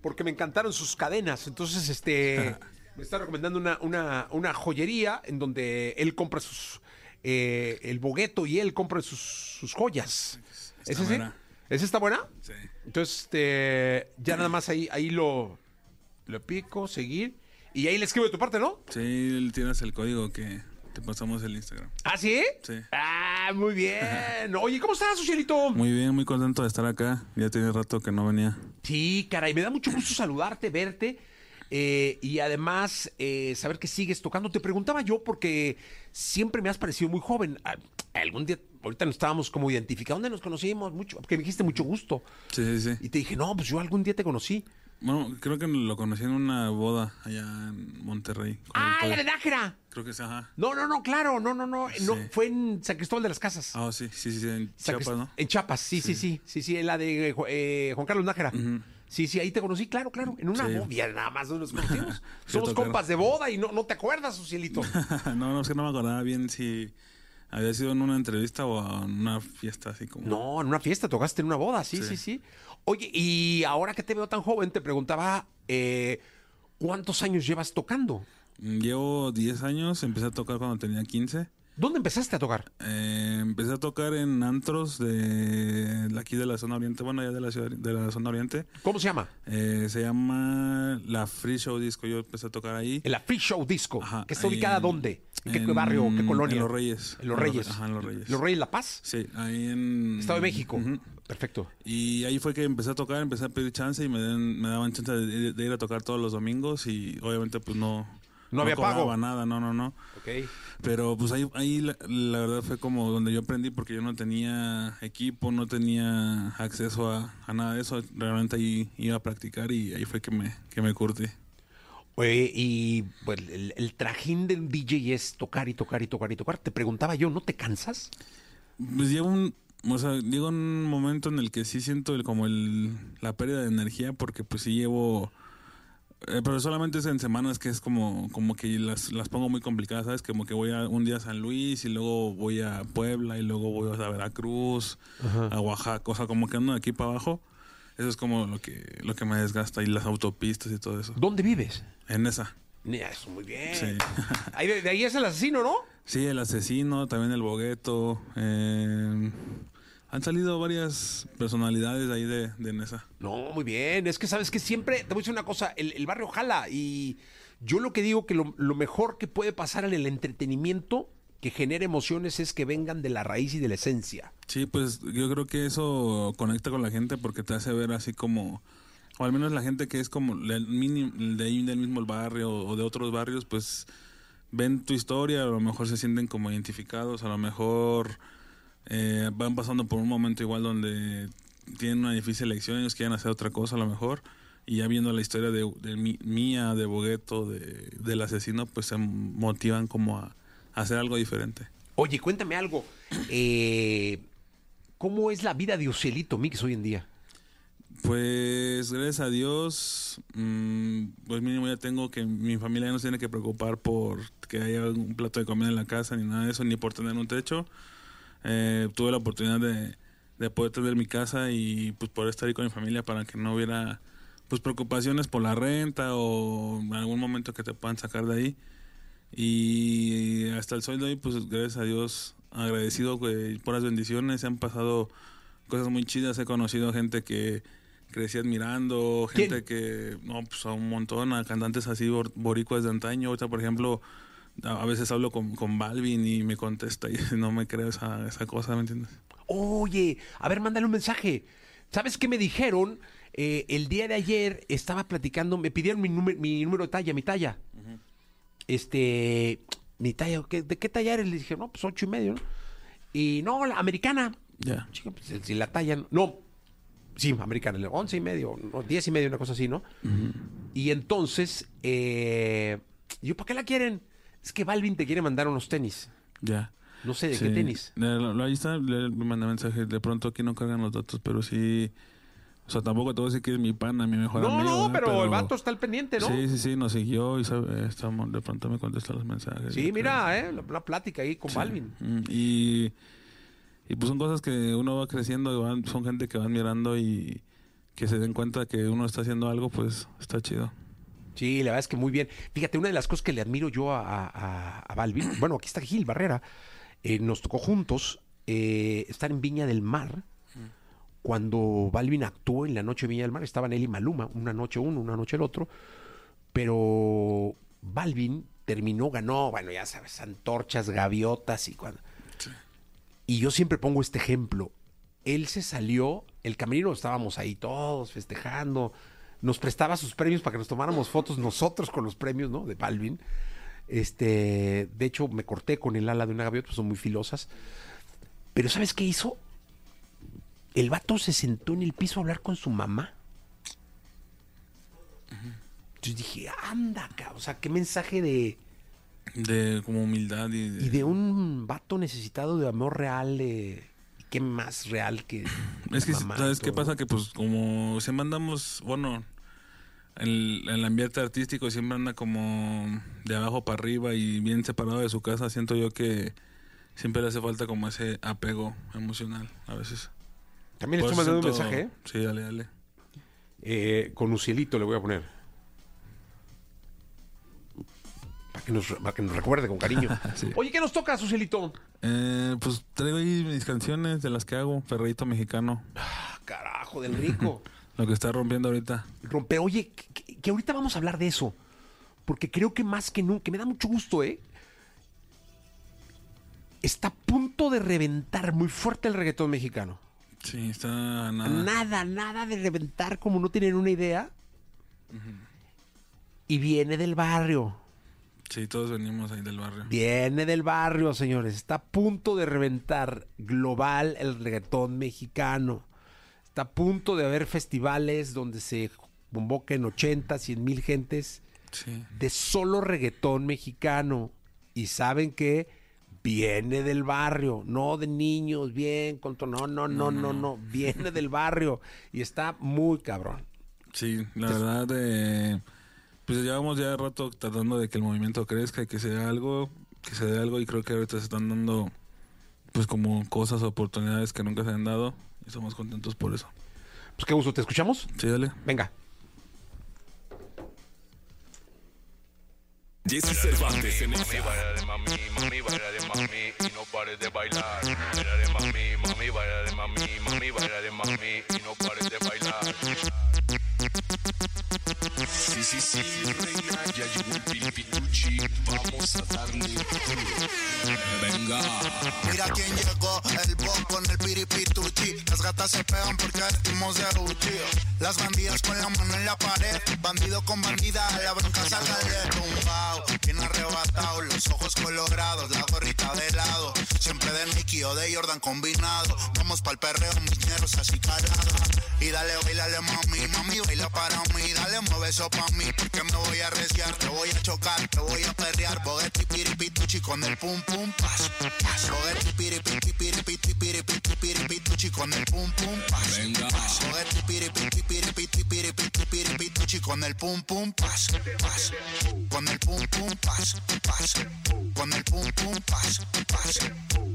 A: porque me encantaron sus cadenas. Entonces, este, me está recomendando una, una, una joyería en donde él compra sus. eh, el bogueto y él compra sus, sus joyas.
S: Está buena.
A: ¿Esa está buena?
S: Sí.
A: Entonces, este, ya nada más ahí, ahí lo, lo pico, seguir. Y ahí le escribo de tu parte, ¿no?
S: Sí, tienes el código que te pasamos el Instagram.
A: ¿Ah, sí?
S: Sí.
A: Ah, muy bien. *laughs* Oye, ¿cómo estás, Ucielito?
S: Muy bien, muy contento de estar acá. Ya tiene rato que no venía.
A: Sí, caray, me da mucho gusto saludarte, verte. eh, y además eh, saber que sigues tocando. Te preguntaba yo porque siempre me has parecido muy joven. Ah, Algún día, ahorita nos estábamos como identificando. ¿Dónde nos conocimos? Mucho, porque me dijiste mucho gusto.
S: Sí, sí, sí.
A: Y te dije, no, pues yo algún día te conocí.
S: Bueno, creo que lo conocí en una boda allá en Monterrey.
A: ¡Ah, la de Nájera!
S: Creo que sí, ajá.
A: No, no, no, claro, no, no, no. no fue en San Cristóbal de las Casas.
S: Ah, sí, sí, sí, sí, en
A: San
S: Chiapas, ¿no?
A: En Chiapas, sí, sí, sí, sí, sí, en la de eh, eh, Juan Carlos Nájera. Sí, sí, ahí te conocí, claro, claro, en una
S: Sí.
A: boda, nada más no nos conocimos. *laughs* Somos compas de boda y no, no te acuerdas, Cielito. *laughs*
S: no, no, es que no me acordaba bien si había sido en una entrevista o en una fiesta así como.
A: No, en una fiesta, tocaste en una boda, sí, sí, sí. Oye, y ahora que te veo tan joven, te preguntaba, eh, ¿cuántos años llevas tocando?
S: Mm, Llevo 10 años, empecé a tocar cuando tenía 15.
A: ¿Dónde empezaste a tocar?
S: Eh, empecé a tocar en antros de aquí de la zona oriente, bueno, ya de la ciudad de la zona oriente.
A: ¿Cómo se llama?
S: Eh, se llama la Free Show Disco. Yo empecé a tocar ahí.
A: En la Free Show Disco.
S: Ajá,
A: ¿Que está ubicada
S: en-
A: dónde? ¿Qué, qué barrio, qué colonia?
S: En Los Reyes.
A: En Los Reyes.
S: Ajá, en Los Reyes.
A: ¿Los Reyes La Paz?
S: Sí, ahí en...
A: Estado de México. Perfecto.
S: Y ahí fue que empecé a tocar, empecé a pedir chance y me, den- me daban chance de, de ir a tocar todos los domingos y obviamente pues no...
A: No había pago.
S: nada, no, no, no.
A: Ok.
S: Pero pues ahí, ahí la, la verdad fue como donde yo aprendí porque yo no tenía equipo, no tenía acceso a, a nada de eso. Realmente ahí iba a practicar y ahí fue que me, que me curtí.
A: Oye, y pues, el, el trajín del DJ es tocar y tocar y tocar y tocar. Te preguntaba yo, ¿no te cansas?
S: Pues llega un, o sea, llega un momento en el que sí siento el, como el, la pérdida de energía porque pues sí llevo, eh, pero solamente es en semanas que es como, como que las, las pongo muy complicadas, ¿sabes? Como que voy a un día a San Luis y luego voy a Puebla y luego voy a Veracruz,
A: Ajá.
S: a Oaxaca, o sea, como que ando de aquí para abajo. Eso es como lo que, lo que me desgasta y las autopistas y todo eso.
A: ¿Dónde vives?
S: En esa.
A: Eso, muy bien.
S: Sí. *laughs*
A: Ahí de, de ahí es el asesino, ¿no?
S: Sí, el asesino, también el bogueto. eh, han salido varias personalidades ahí de, de Nesa.
A: No, muy bien. Es que sabes que siempre, te voy a decir una cosa, el, el barrio jala y yo lo que digo que lo, lo mejor que puede pasar en el entretenimiento que genera emociones es que vengan de la raíz y de la esencia.
S: Sí, pues yo creo que eso conecta con la gente porque te hace ver así como, o al menos la gente que es como del, mini- de ahí del mismo barrio o de otros barrios, pues ven tu historia, a lo mejor se sienten como identificados, a lo mejor eh, van pasando por un momento igual donde tienen una difícil elección, ellos quieren hacer otra cosa a lo mejor, y ya viendo la historia de, de mía, de Bogueto, de, del asesino, pues se motivan como a hacer algo diferente.
A: Oye, cuéntame algo. eh, ¿Cómo es la vida de Ocielito Mix hoy en día?
S: Pues gracias a Dios, mm, pues mínimo ya tengo que mi familia ya no se tiene que preocupar por que haya un plato de comida en la casa ni nada de eso, ni por tener un techo. Eh, tuve la oportunidad de, de poder tener mi casa y pues poder estar ahí con mi familia para que no hubiera pues preocupaciones por la renta o en algún momento que te puedan sacar de ahí. Y hasta el sol de hoy, pues gracias a Dios, agradecido por las bendiciones, se han pasado cosas muy chidas, he conocido gente que crecí admirando, gente que, no, pues a un montón, a cantantes así bor- boricuas de antaño. Ahorita, por ejemplo, a veces hablo con, con Balvin y me contesta y *laughs* no me creo esa, esa cosa, ¿me entiendes?
A: Oye, a ver, mándale un mensaje. ¿Sabes qué me dijeron? Eh, el día de ayer estaba platicando, me pidieron mi, número mi número de talla, mi talla. Este, mi talla, ¿qué- ¿de qué talla eres? Le dije, no, pues ocho y medio, ¿no? Y no, la americana.
S: Ya.
A: Chica, pues si la talla, no. Sí, americana, le- once y medio, no, diez y medio, una cosa así, ¿no? Y entonces, eh, yo, ¿para qué la quieren? Es que Balvin te quiere mandar unos tenis.
S: Ya.
A: No sé de
S: Sí.
A: qué tenis.
S: Lo- ahí está, le, me mandé mensaje. De pronto aquí no cargan los datos, pero sí. O sea, tampoco te voy a decir que es mi pana, mi mejor
A: No,
S: amigo.
A: no,
S: ¿verdad?
A: pero, el vato está al pendiente, ¿no?
S: Sí, sí, sí, nos siguió y sabe, estamos, de pronto me contesta los mensajes.
A: Sí, mira, eh, la, la plática ahí con
S: Sí.
A: Balvin.
S: Mm, Y, y pues son cosas que uno va creciendo, van- son gente que van mirando y que se den cuenta que uno está haciendo algo, pues está chido.
A: Sí, la verdad es que muy bien. Fíjate, una de las cosas que le admiro yo a, a- a Balvin, *clears throat* bueno, aquí está Gil Barrera, eh, nos tocó juntos eh, estar en Viña del Mar. Cuando Balvin actuó en la noche de Viña del Mar, estaban él y Maluma, una noche uno, una noche el otro. Pero Balvin terminó, ganó, bueno, ya sabes, antorchas, gaviotas y cuando. Y yo siempre pongo este ejemplo. Él se salió, el camerino estábamos ahí todos festejando, nos prestaba sus premios para que nos tomáramos fotos nosotros con los premios, ¿no? De Balvin. Este, de hecho, me corté con el ala de una gaviota, pues son muy filosas. Pero ¿sabes qué hizo? El vato se sentó en el piso a hablar con su mamá. Entonces dije, anda, ca-". o sea, qué mensaje de,
S: De como humildad y de...
A: y de un vato necesitado de amor real, de, qué más real que *clears throat*
S: Es que,
A: mamá,
S: ¿sabes qué
A: todo.
S: pasa? Que pues como siempre andamos, bueno, el, el ambiente artístico siempre anda como de abajo para arriba y bien separado de su casa, siento yo que siempre le hace falta como ese apego emocional a veces.
A: También le
S: Por
A: estoy mandando un mensaje, ¿eh?
S: Sí, dale, dale.
A: Eh, con Ucielito le voy a poner. Para que nos, para que nos recuerde con cariño. *laughs*
S: Sí.
A: Oye, ¿qué nos toca, Ucielito?
S: Eh, pues traigo ahí mis canciones de las que hago, Perrito Mexicano.
A: Ah, carajo, del rico. *laughs*
S: Lo que está rompiendo ahorita.
A: Rompe, oye, que, que ahorita vamos a hablar de eso. Porque creo que más que nunca, me da mucho gusto, ¿eh? está a punto de reventar muy fuerte el reggaetón mexicano.
S: Sí, está nada.
A: Nada, nada de reventar como no tienen una idea. Y viene del barrio.
S: Sí, todos venimos ahí del barrio.
A: Viene del barrio, señores. Está a punto de reventar global el reggaetón mexicano. Está a punto de haber festivales donde se convoquen 80, 100 mil gentes
S: Sí.
A: de solo reggaetón mexicano. Y saben que viene del barrio, no de niños, bien, con no, no, no, no, no, viene del barrio. Y está muy cabrón.
S: Sí, la verdad, eh, pues llevamos ya rato tratando de que el movimiento crezca y que se dé algo, que se dé algo y creo que ahorita se están dando pues como cosas, oportunidades que nunca se han dado y estamos contentos por eso.
A: Pues qué gusto, ¿te escuchamos?
S: Sí, dale.
A: Venga.
C: Jesse Cervantes en
T: Mami, baila de mami, mami, baila de mami y no pares de bailar. Baila de mami, mami, baila de mami, mami, baila de mami y no pares de bailar.
C: Sí, sí, sí, reina, ya llegó el piripituchi, vamos a darle. Venga.
R: Mira quién llegó, el bo con el piripituchi. Las gatas se pegan porque vestimos de Gucci. Las bandidas con la mano en la pared. Bandido con bandida, la bronca salga de tumbao. Bien arrebatado, los ojos colorados, la gorrita de lado. Siempre de Nike o de Jordan combinado. Vamos pa'l perreo, mis ñeros así calados. Y dale, bailale, mami, mami, baila para mí. Dale, mueve eso pa' mí, porque me voy a arreciar. Te voy a chocar, te voy a perrear. Boguetti, piripituchi con el pum pum pas. pas. Boguetti, piripiti, piripiti, piripiti, piripituchi con el pum pum pas.
C: Venga.
R: pas. Boguetti, piripiti, piripiti, piripiti, piripituchi con el pum pum pas. pas. Con el pum pum pas. pas. Con el pum pum pas. pas.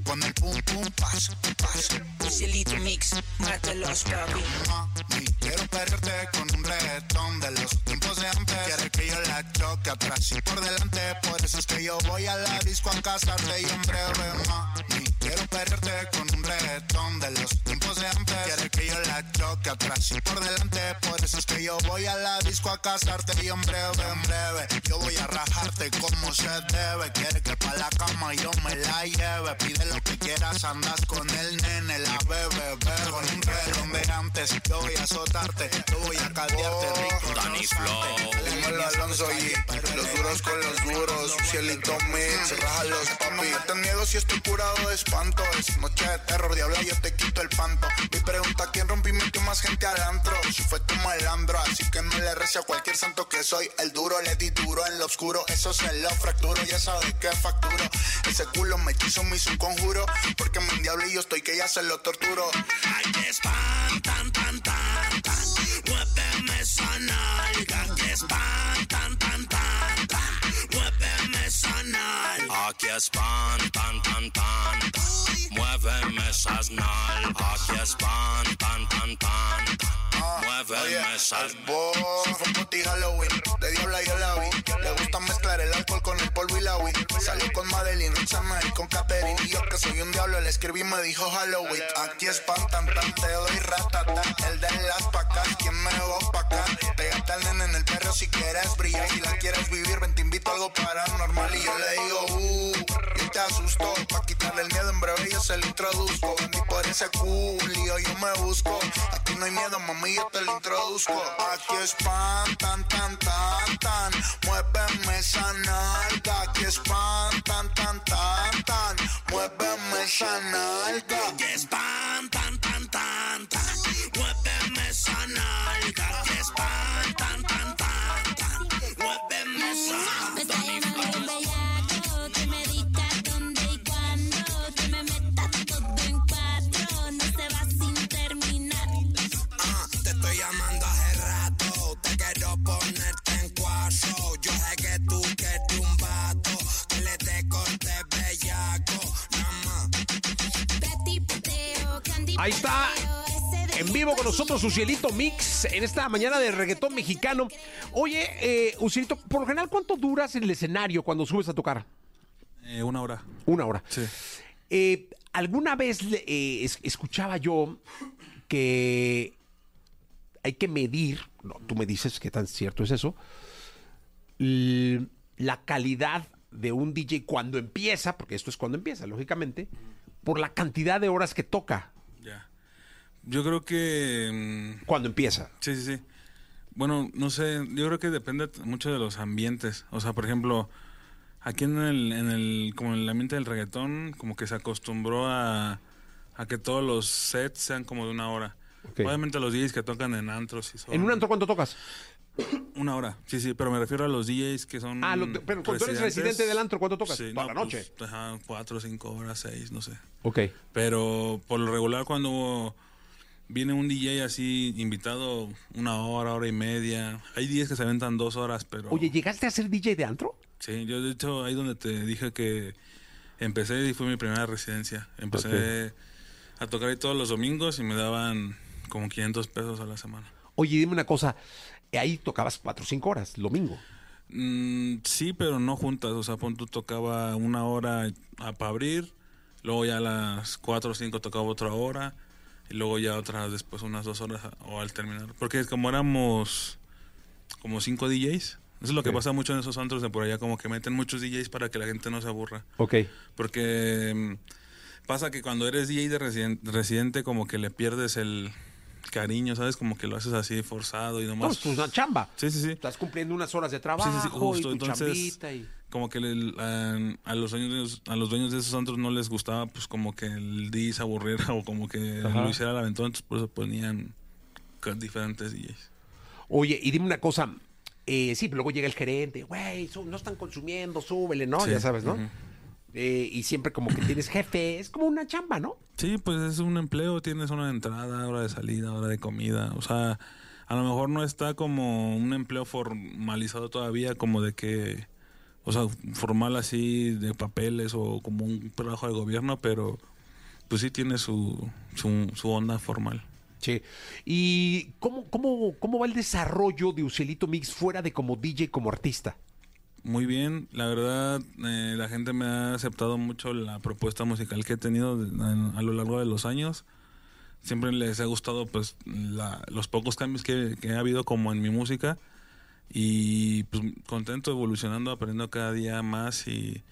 R: Con el pum pum pas. pas.
Q: Cielito mix, mátalos, papi.
R: Mami, quiero perrearte con un reggaetón de los tiempos de antes. Quiere que yo la choque atrás y por delante. Por eso es que yo voy a la disco a casarte y en breve, mami. Quiero perrearte con un reggaetón de los tiempos de antes. Quiere que yo la choque atrás y por delante. Por eso es que yo voy a la disco a casarte y en breve, en breve. Yo voy a rajarte como se debe. Quiere que pa' la cama yo me la lleve. Pide lo que quieras, andas con el nene, la bebe, bebe. Con un reloj de antes, yo voy a azotarte. Yo voy a caldearte rico.
T: Danny Flow.
R: Dímelo, Alonso y los duros con los duros. Cielito mix, rájalos, papi. No te niego si estoy curado de espanto. Es noche de terror, diablo, yo te quito el panto. Mi pregunta, ¿quién rompí metió más gente al antro? Si fue tu malandro, así que no le recio a cualquier santo que soy. El duro le di duro en lo oscuro, eso se lo fracturo. Ya sabes que facturo. Ese culo me hechizo, me hizo un conjuro. Porque me diablo y yo estoy que ya se lo torturo.
Q: Ay, que espantan, tan, tan, tan. Muéveme esa nalga, que tan, tan, nalga.
T: Aquí espantan, tan, tan. Muéveme esas nalgas. Aquí espantan, tan, tan. Muéveme
R: Si fue un puti Halloween, de diabla yo la vi. Le gusta mezclar el alcohol con el polvo y la weed. Salió con Madeline, Roxana y con Catherine. Y yo que soy un diablo, le escribí y me dijo Halloween. Aquí espantan, tan, te doy ratata. El de las pacas, ¿quién me va pa' acá? Pégate al nene en el perro si quieres brillar. Si la quieres vivir, ven, te invito a algo paranormal. Y yo le digo, uh, y te asustó. Pa' quitarle el miedo, en breve yo se lo introduzco. Vendí por ese culio, yo me busco. Aquí no hay miedo, mami, yo te lo introduzco. Aquí espantan, tan, tan, tan. Muéveme esa nalga. Aquí espantan, tan, tan, tan. Muéveme esa nalga.
Q: Que espantan, tan, tan, tan. Muéveme esa nalga,
A: Ahí está. En vivo con nosotros, Ucielito Mix, en esta mañana de reggaetón mexicano. Oye, eh, Ucielito, por lo general, ¿cuánto duras en el escenario cuando subes a tocar?
S: Eh, una hora.
A: Una hora.
S: Sí.
A: Eh, Alguna vez eh, es- escuchaba yo que hay que medir, no, tú me dices qué tan cierto es eso, la calidad de un DJ cuando empieza, porque esto es cuando empieza, lógicamente, por la cantidad de horas que toca
S: Yo creo que... mm,
A: cuando empieza.
S: Sí, sí, sí. Bueno, no sé, yo creo que depende mucho de los ambientes. O sea, por ejemplo, aquí en el, en el, como en el ambiente del reggaetón, como que se acostumbró a, a que todos los sets sean como de una hora. Obviamente los DJs que tocan en antros y son...
A: ¿En un antro cuánto tocas? *clears throat*
S: Una hora, sí, sí, pero me refiero a los DJs que son...
A: Ah, lo- pero cuando tú eres residente del antro, ¿cuánto tocas?
S: Sí,
A: Toda
S: no,
A: la noche.
S: pues, ajá, cuatro, cinco horas, seis, no sé.
A: Ok.
S: Pero por lo regular cuando viene un DJ así invitado una hora, hora y media, hay días que se aventan dos horas, pero...
A: Oye, ¿llegaste a ser DJ de antro?
S: Sí, yo de hecho ahí donde te dije que empecé y fue mi primera residencia. Empecé a tocar ahí todos los domingos y me daban como 500 pesos a la semana.
A: Oye, dime una cosa, ahí tocabas cuatro o cinco horas, domingo.
S: Mm, sí, pero no juntas. O sea, pon tú tocaba una hora para abrir, luego ya a las 4 o 5 tocaba otra hora, y luego ya otras después unas dos horas o al terminar. Porque como éramos como cinco DJs, eso es lo que pasa mucho en esos antros de por allá, como que meten muchos DJs para que la gente no se aburra.
A: Ok.
S: Porque mm, pasa que cuando eres DJ de residen- residente, como que le pierdes el cariño, ¿sabes? Como que lo haces así forzado y
A: No,
S: nomás.
A: es una chamba.
S: Sí, sí, sí.
A: Estás cumpliendo unas horas de trabajo
S: Sí, sí, sí,
A: y
S: justo.
A: tu
S: Entonces,
A: chambita y...
S: como que le- a, a los dueños, a los dueños de esos antros no les gustaba, pues como que el DJ se aburriera *laughs* o como que
A: Ajá.
S: lo hiciera al aventón, entonces por eso ponían diferentes DJs.
A: Oye, y dime una cosa. Eh, sí, pero luego llega el gerente. Güey, no están consumiendo, súbele, ¿no?
S: Sí,
A: Ya sabes, ¿no? Eh, y siempre como que tienes jefe. Es como una chamba, ¿no?
S: Sí, pues es un empleo, tienes una entrada, hora de salida, hora de comida, o sea, a lo mejor no está como un empleo formalizado todavía, como de que, o sea, formal así de papeles o como un trabajo de gobierno, pero pues sí tiene su, su, su onda formal.
A: Sí. ¿Y cómo, cómo, cómo va el desarrollo de Ucielito Mix fuera de como DJ, como artista?
S: Muy bien, la verdad, eh, la gente me ha aceptado mucho la propuesta musical que he tenido a lo largo de los años. Siempre les ha gustado pues la- los pocos cambios que, que ha habido como en mi música y pues contento, evolucionando, aprendiendo cada día más y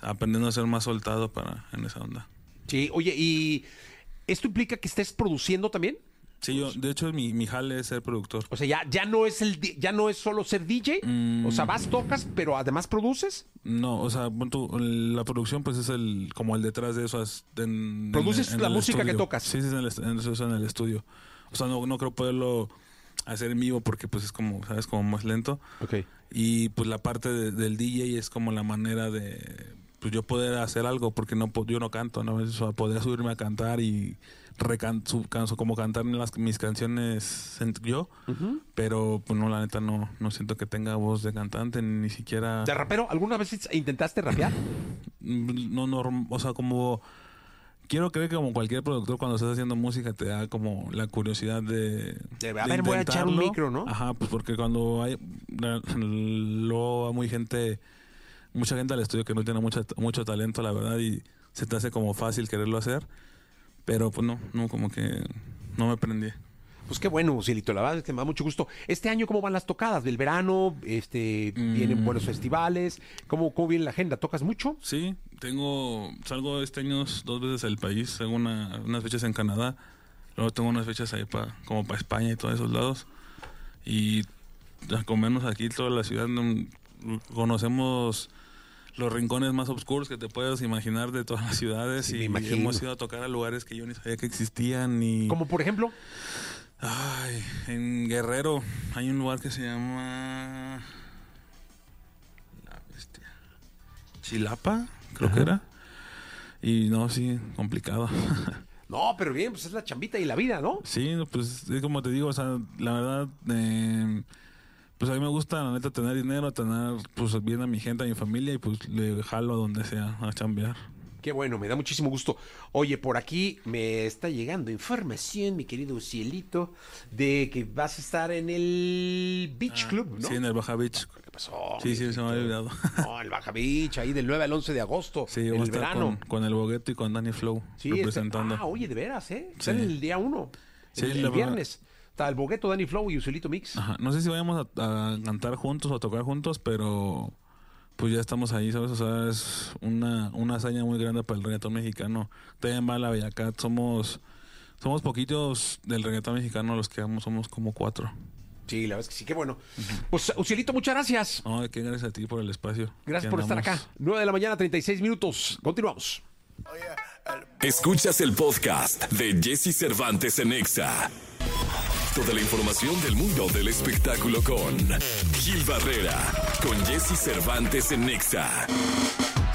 S: aprendiendo a ser más soltado para en esa onda.
A: Sí, oye, ¿y esto implica que estés produciendo también?
S: Sí, yo, de hecho mi, mi jale es ser productor.
A: O sea, ya, ya no es el ya no es solo ser DJ. O sea, vas, tocas, pero además produces.
S: No, o sea, tú, la producción pues es el como el detrás de eso. es en-
A: Produces
S: en- en
A: la música que tocas.
S: Sí, sí, en el, en el estudio. O sea, no, no creo poderlo hacer en vivo porque pues es como, ¿sabes? Como más lento.
A: Ok.
S: Y pues la parte de- del DJ es como la manera de pues yo poder hacer algo porque no yo no canto, ¿no? O sea, poder subirme a cantar y recan su- canso como cantar las, mis canciones yo, pero pues no, la neta no, no siento que tenga voz de cantante, ni siquiera...
A: ¿De rapero? ¿Alguna vez intentaste rapear? *clears throat*
S: No, no, o sea, como quiero creer que como cualquier productor cuando estás haciendo música te da como la curiosidad de,
A: De, a ver, voy a echar un micro, ¿no?
S: Ajá, pues porque cuando hay luego va muy gente, mucha gente al estudio que no tiene mucho, mucho talento, la verdad, y se te hace como fácil quererlo hacer, pero pues no, no, como que no me prendí.
A: Pues qué bueno, Ucielito, la verdad es que me da mucho gusto. Este año, ¿cómo van las tocadas? ¿Del verano? Este, ¿Vienen
S: Mm.
A: buenos festivales? ¿Cómo, ¿Cómo viene la agenda? ¿Tocas mucho?
S: Sí, tengo, salgo este año dos veces al país, tengo una- unas fechas en Canadá, luego tengo unas fechas ahí para, como para España y todos esos lados. Y menos aquí toda la ciudad no- conocemos los rincones más oscuros que te puedas imaginar de todas las ciudades
A: Sí,
S: y hemos ido a tocar a lugares que yo ni sabía que existían ni
A: Como por ejemplo,
S: Ay, en Guerrero hay un lugar que se llama La Bestia. Chilapa, creo que era. Y no, sí, complicado. *laughs*
A: no, pero bien, pues es la chambita y la vida, ¿no?
S: sí, pues es como te digo, o sea, la verdad, eh, pues a mí me gusta, la neta, tener dinero, tener pues bien a mi gente, a mi familia y pues le jalo a donde sea a chambear.
A: Qué bueno, me da muchísimo gusto. Oye, por aquí me está llegando información, mi querido Cielito, de que vas a estar en el Beach Club, ¿no?
S: Ah, Sí, en el Baja Beach.
A: ¿Qué pasó?
S: Sí, sí, se me había olvidado.
A: No, el Baja Beach, ahí del 9 al 11 de agosto,
S: Sí, vamos
A: el
S: a estar
A: verano.
S: con, con el Bogueto y con Danny Flow
A: Sí, este-
S: representando.
A: ah, oye, de veras, ¿eh?
S: Sí.
A: Están el día 1,
S: Sí,
A: el, el
S: la verdad.
A: viernes. Está el Bogueto, Danny Flow y Ucielito Mix.
S: Ajá, No sé si vayamos a, a cantar juntos o a tocar juntos, pero pues ya estamos ahí, ¿sabes? O sea, es una, una hazaña muy grande para el reggaetón mexicano. También va la Bellacat, somos, somos poquitos del reggaetón mexicano los que vamos, somos como cuatro.
A: Sí, la verdad es que sí, qué bueno. Pues, Ucielito, muchas gracias.
S: No, qué gracias a ti por el espacio.
A: Gracias
S: que
A: por estar acá. 9 de la mañana, 36 minutos. Continuamos.
C: Escuchas el podcast de Jesse Cervantes en Exa. Toda la información del mundo del espectáculo con Gil Barrera, con Jesse Cervantes en Exa.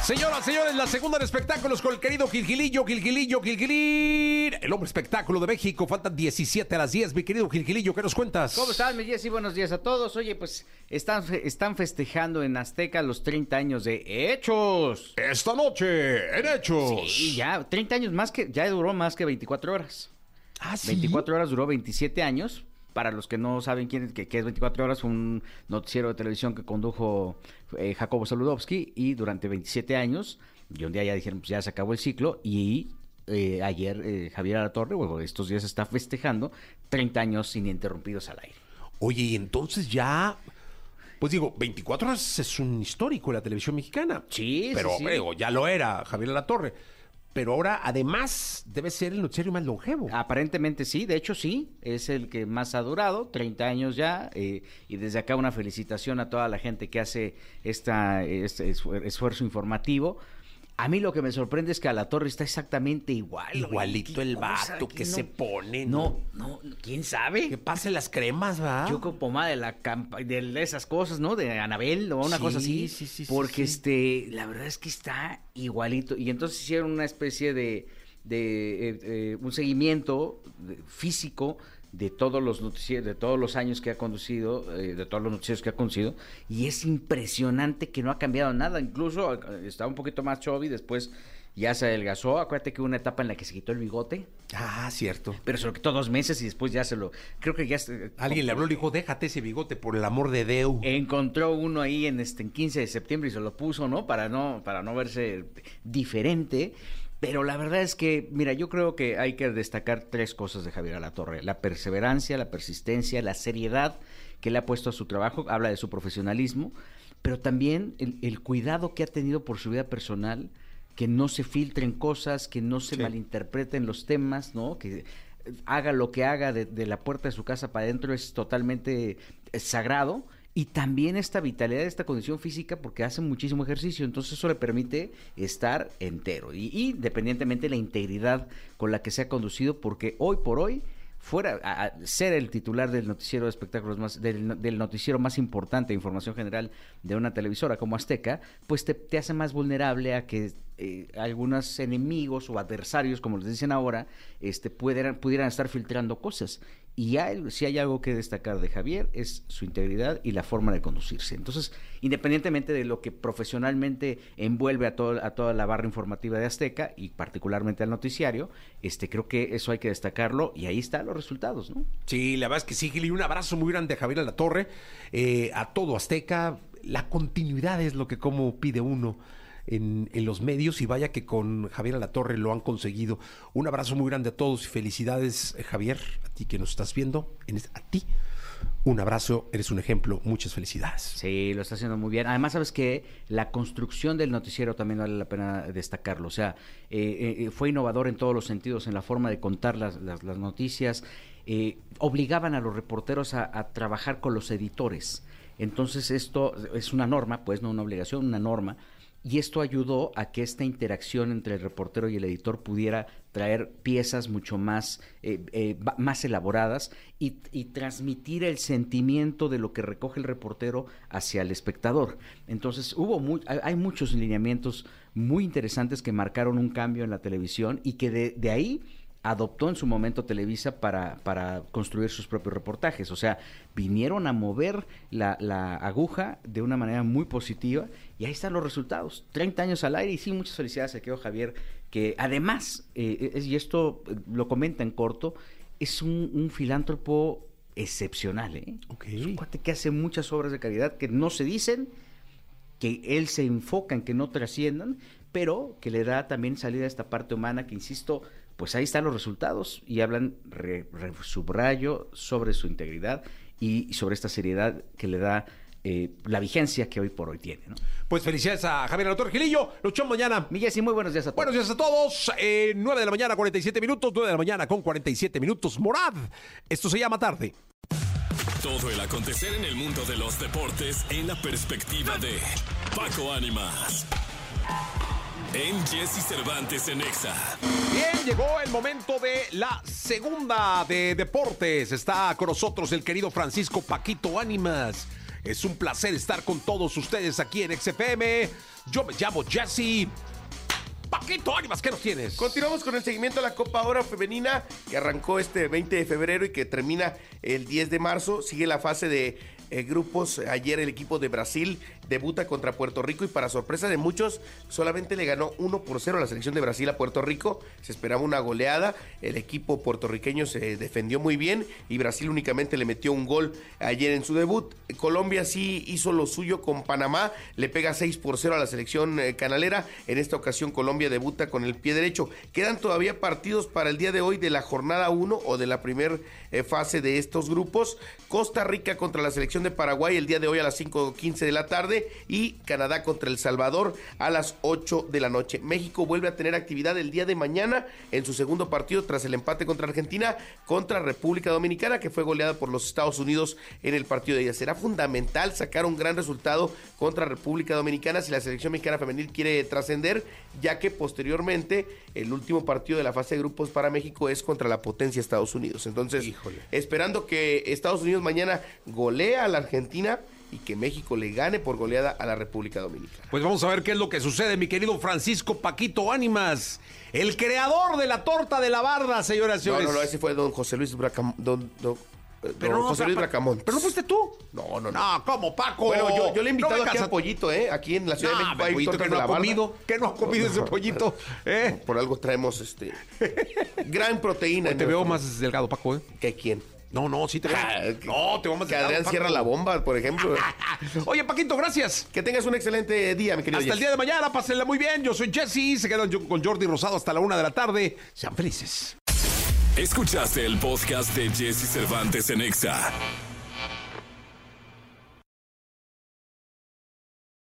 A: Señoras, señores, la segunda de espectáculos con el querido Gilgilillo, Gilgilillo, Gilgilín. El hombre espectáculo de México. Faltan 17 a las 10. Mi querido Gilgilillo, ¿qué nos cuentas?
I: ¿Cómo estás, mi Jessy? Buenos días a todos. Oye, pues están, están festejando en Azteca los 30 años de Hechos.
A: Esta noche, en Hechos.
I: Sí, ya, 30 años más que, ya duró más que 24 horas.
A: Ah, sí.
I: 24 horas duró 27 años. Para los que no saben quién, qué, qué es 24 horas, fue un noticiero de televisión que condujo eh, Jacobo Saludowski y durante 27 años, y un día ya dijeron, pues ya se acabó el ciclo y eh, ayer eh, Javier Alatorre, bueno, estos días está festejando 30 años ininterrumpidos al aire.
A: Oye, y entonces ya. Pues digo, 24 horas es un histórico en la televisión mexicana.
I: Sí,
A: Pero,
I: sí, sí.
A: digo, ya lo era Javier La Torre. Pero ahora, además, debe ser el noticiero más longevo.
I: Aparentemente sí, de hecho sí, es el que más ha durado, 30 años ya, eh, y desde acá una felicitación a toda la gente que hace esta, este esfu- esfuerzo informativo. A mí lo que me sorprende es que a la torre está exactamente igual.
A: Igualito el vato
I: que no-
A: se pone.
I: No, no, quién sabe.
A: Que pase las cremas, ¿va?
I: Yo con pomada de la campa- de esas cosas, ¿no? De Anabel o una
A: Sí,
I: cosa así.
A: sí, sí, sí,
I: porque
A: sí.
I: este, la verdad es que está igualito. Y entonces hicieron una especie de, de eh, eh, un seguimiento físico de todos los noticieros, de todos los años que ha conducido, eh, de todos los noticieros que ha conducido, y es impresionante que no ha cambiado nada. Incluso eh, estaba un poquito más chubby, después ya se adelgazó. Acuérdate que hubo una etapa en la que se quitó el bigote.
A: Ah, cierto.
I: Pero se lo quitó dos meses y después ya se lo. Creo que ya. se-
A: Alguien le habló y le dijo, déjate ese bigote por el amor de Deu.
I: Encontró uno ahí en este en 15 de septiembre y se lo puso, ¿no? Para no para no verse diferente. Pero la verdad es que, mira, yo creo que hay que destacar tres cosas de Javier Alatorre. La perseverancia, la persistencia, la seriedad que le ha puesto a su trabajo, habla de su profesionalismo, pero también el, el cuidado que ha tenido por su vida personal, que no se filtren cosas, que no se malinterpreten los temas, ¿no? Que haga lo que haga de, de la puerta de su casa para adentro es totalmente eh, sagrado. Y también esta vitalidad, esta condición física, porque hace muchísimo ejercicio, entonces eso le permite estar entero. Y, y independientemente de la integridad con la que se ha conducido, porque hoy por hoy, fuera a, ser el titular del noticiero de espectáculos más, del, del noticiero más importante de información general de una televisora como Azteca, pues te, te hace más vulnerable a que eh, algunos enemigos o adversarios, como les dicen ahora, este, pudieran, pudieran estar filtrando cosas. Y hay- si hay algo que destacar de Javier es su integridad y la forma de conducirse. Entonces, independientemente de lo que profesionalmente envuelve a, todo, a toda la barra informativa de Azteca y particularmente al noticiario, este, creo que eso hay que destacarlo y ahí están los resultados, ¿no?
A: Sí, la verdad es que sí, Gil, y un abrazo muy grande a Javier La Torre, eh, a todo Azteca. La continuidad es lo que como pide uno en, los medios y vaya que con Javier La Torre lo han conseguido. Un abrazo muy grande a todos y felicidades, eh, Javier, a ti que nos estás viendo, en es- a ti. Un abrazo, eres un ejemplo, muchas felicidades.
I: Sí, lo está haciendo muy bien. Además, sabes que la construcción del noticiero también vale la pena destacarlo. O sea, eh, eh, fue innovador en todos los sentidos, en la forma de contar las, noticias. Eh, obligaban a los reporteros a trabajar con los editores. Entonces, esto es una norma, pues no una obligación, una norma. Y esto ayudó a que esta interacción entre el reportero y el editor pudiera traer piezas mucho más, eh, eh, más elaboradas y, transmitir el sentimiento de lo que recoge el reportero hacia el espectador. Entonces hubo hay, muchos lineamientos muy interesantes que marcaron un cambio en la televisión y que de ahí adoptó en su momento Televisa para, para construir sus propios reportajes. O sea, vinieron a mover la, la aguja de una manera muy positiva y ahí están los resultados. 30 años al aire y sí, muchas felicidades a querido Javier, que además, eh, es- y esto eh, lo comenta en corto, es un, un filántropo excepcional. ¿eh? Es un cuate que hace muchas obras de caridad que no se dicen, que él se enfoca en que no trasciendan, pero que le da también salida a esta parte humana que, insisto, pues ahí están los resultados y hablan, re- re- subrayo, sobre su integridad y, sobre esta seriedad que le da eh, la vigencia que hoy por hoy tiene. ¿no?
A: Pues felicidades a Javier Doctor Gilillo. Luchón mañana.
I: Miguel, sí, muy buenos días a todos.
A: Buenos días a todos. Eh, 9 de la mañana, 47 minutos. 9 de la mañana con 47 minutos. Morad. Esto se llama tarde.
C: Todo el acontecer en el mundo de los deportes en la perspectiva de Paco Ánimas. En Jesse Cervantes en Exa.
A: Bien, llegó el momento de la segunda de deportes. Está con nosotros el querido Francisco Paquito Ánimas. Es un placer estar con todos ustedes aquí en XFM. Yo me llamo Jesse. Paquito Ánimas, ¿qué nos tienes?
J: Continuamos con el seguimiento de la Copa Oro Femenina que arrancó este 20 de febrero y que termina el 10 de marzo. Sigue la fase de eh, grupos. Ayer el equipo de Brasil debuta contra Puerto Rico y para sorpresa de muchos solamente le ganó 1 por 0 a la selección de Brasil a Puerto Rico. Se esperaba una goleada. El equipo puertorriqueño se defendió muy bien y Brasil únicamente le metió un gol ayer en su debut. Colombia sí hizo lo suyo con Panamá. Le pega 6 por 0 a la selección eh, canalera. En esta ocasión Colombia debuta con el pie derecho. Quedan todavía partidos para el día de hoy de la jornada 1 o de la primera fase de estos grupos. Costa Rica contra la selección de Paraguay el día de hoy a las 5.15 de la tarde y Canadá contra El Salvador a las 8 de la noche. México vuelve a tener actividad el día de mañana en su segundo partido tras el empate contra Argentina contra República Dominicana que fue goleada por los Estados Unidos en el partido de ella. Será fundamental sacar un gran resultado contra República Dominicana si la selección mexicana femenil quiere trascender, ya que posteriormente el último partido de la fase de grupos para México es contra la potencia Estados Unidos. Entonces, esperando que Estados Unidos mañana golea a la Argentina y que México le gane por goleada a la República Dominicana.
A: Pues vamos a ver qué es lo que sucede, mi querido Francisco Paquito Ánimas, el creador de la torta de la barda, señoras y
J: No,
A: señores.
J: no, no, ese fue don José Luis Bracam, don, don- eh,
A: Pero
J: don
A: no,
J: José Luis Bracamontes.
A: ¿Pero no fuiste tú?
J: No, no, no.
A: No, ¿cómo, Paco?
J: Bueno, yo, yo le he invitado
A: No
J: aquí a Pollito, ¿eh? Aquí en la Ciudad
A: No,
J: de México
A: el
J: hay
A: pollito que no comido, que no ha comido ese pollito, *laughs* ¿eh?
J: Por algo traemos, este, *laughs* gran proteína.
A: Hoy te veo más delgado, Paco, ¿eh?
J: ¿Que quién?
A: No, no, sí te veo.
J: Ah, que-
A: no, te veo más
J: Que Adrián
A: Paco.
J: cierra la bomba, por ejemplo. *laughs*
A: Oye, Paquito, gracias.
J: Que tengas un excelente día, mi querido
A: Hasta el día de mañana, pásenla muy bien. Yo soy Jesse, se quedan con Jordi Rosado hasta la una de la tarde. Sean felices.
C: Escuchaste el podcast de Jesse Cervantes en Exa.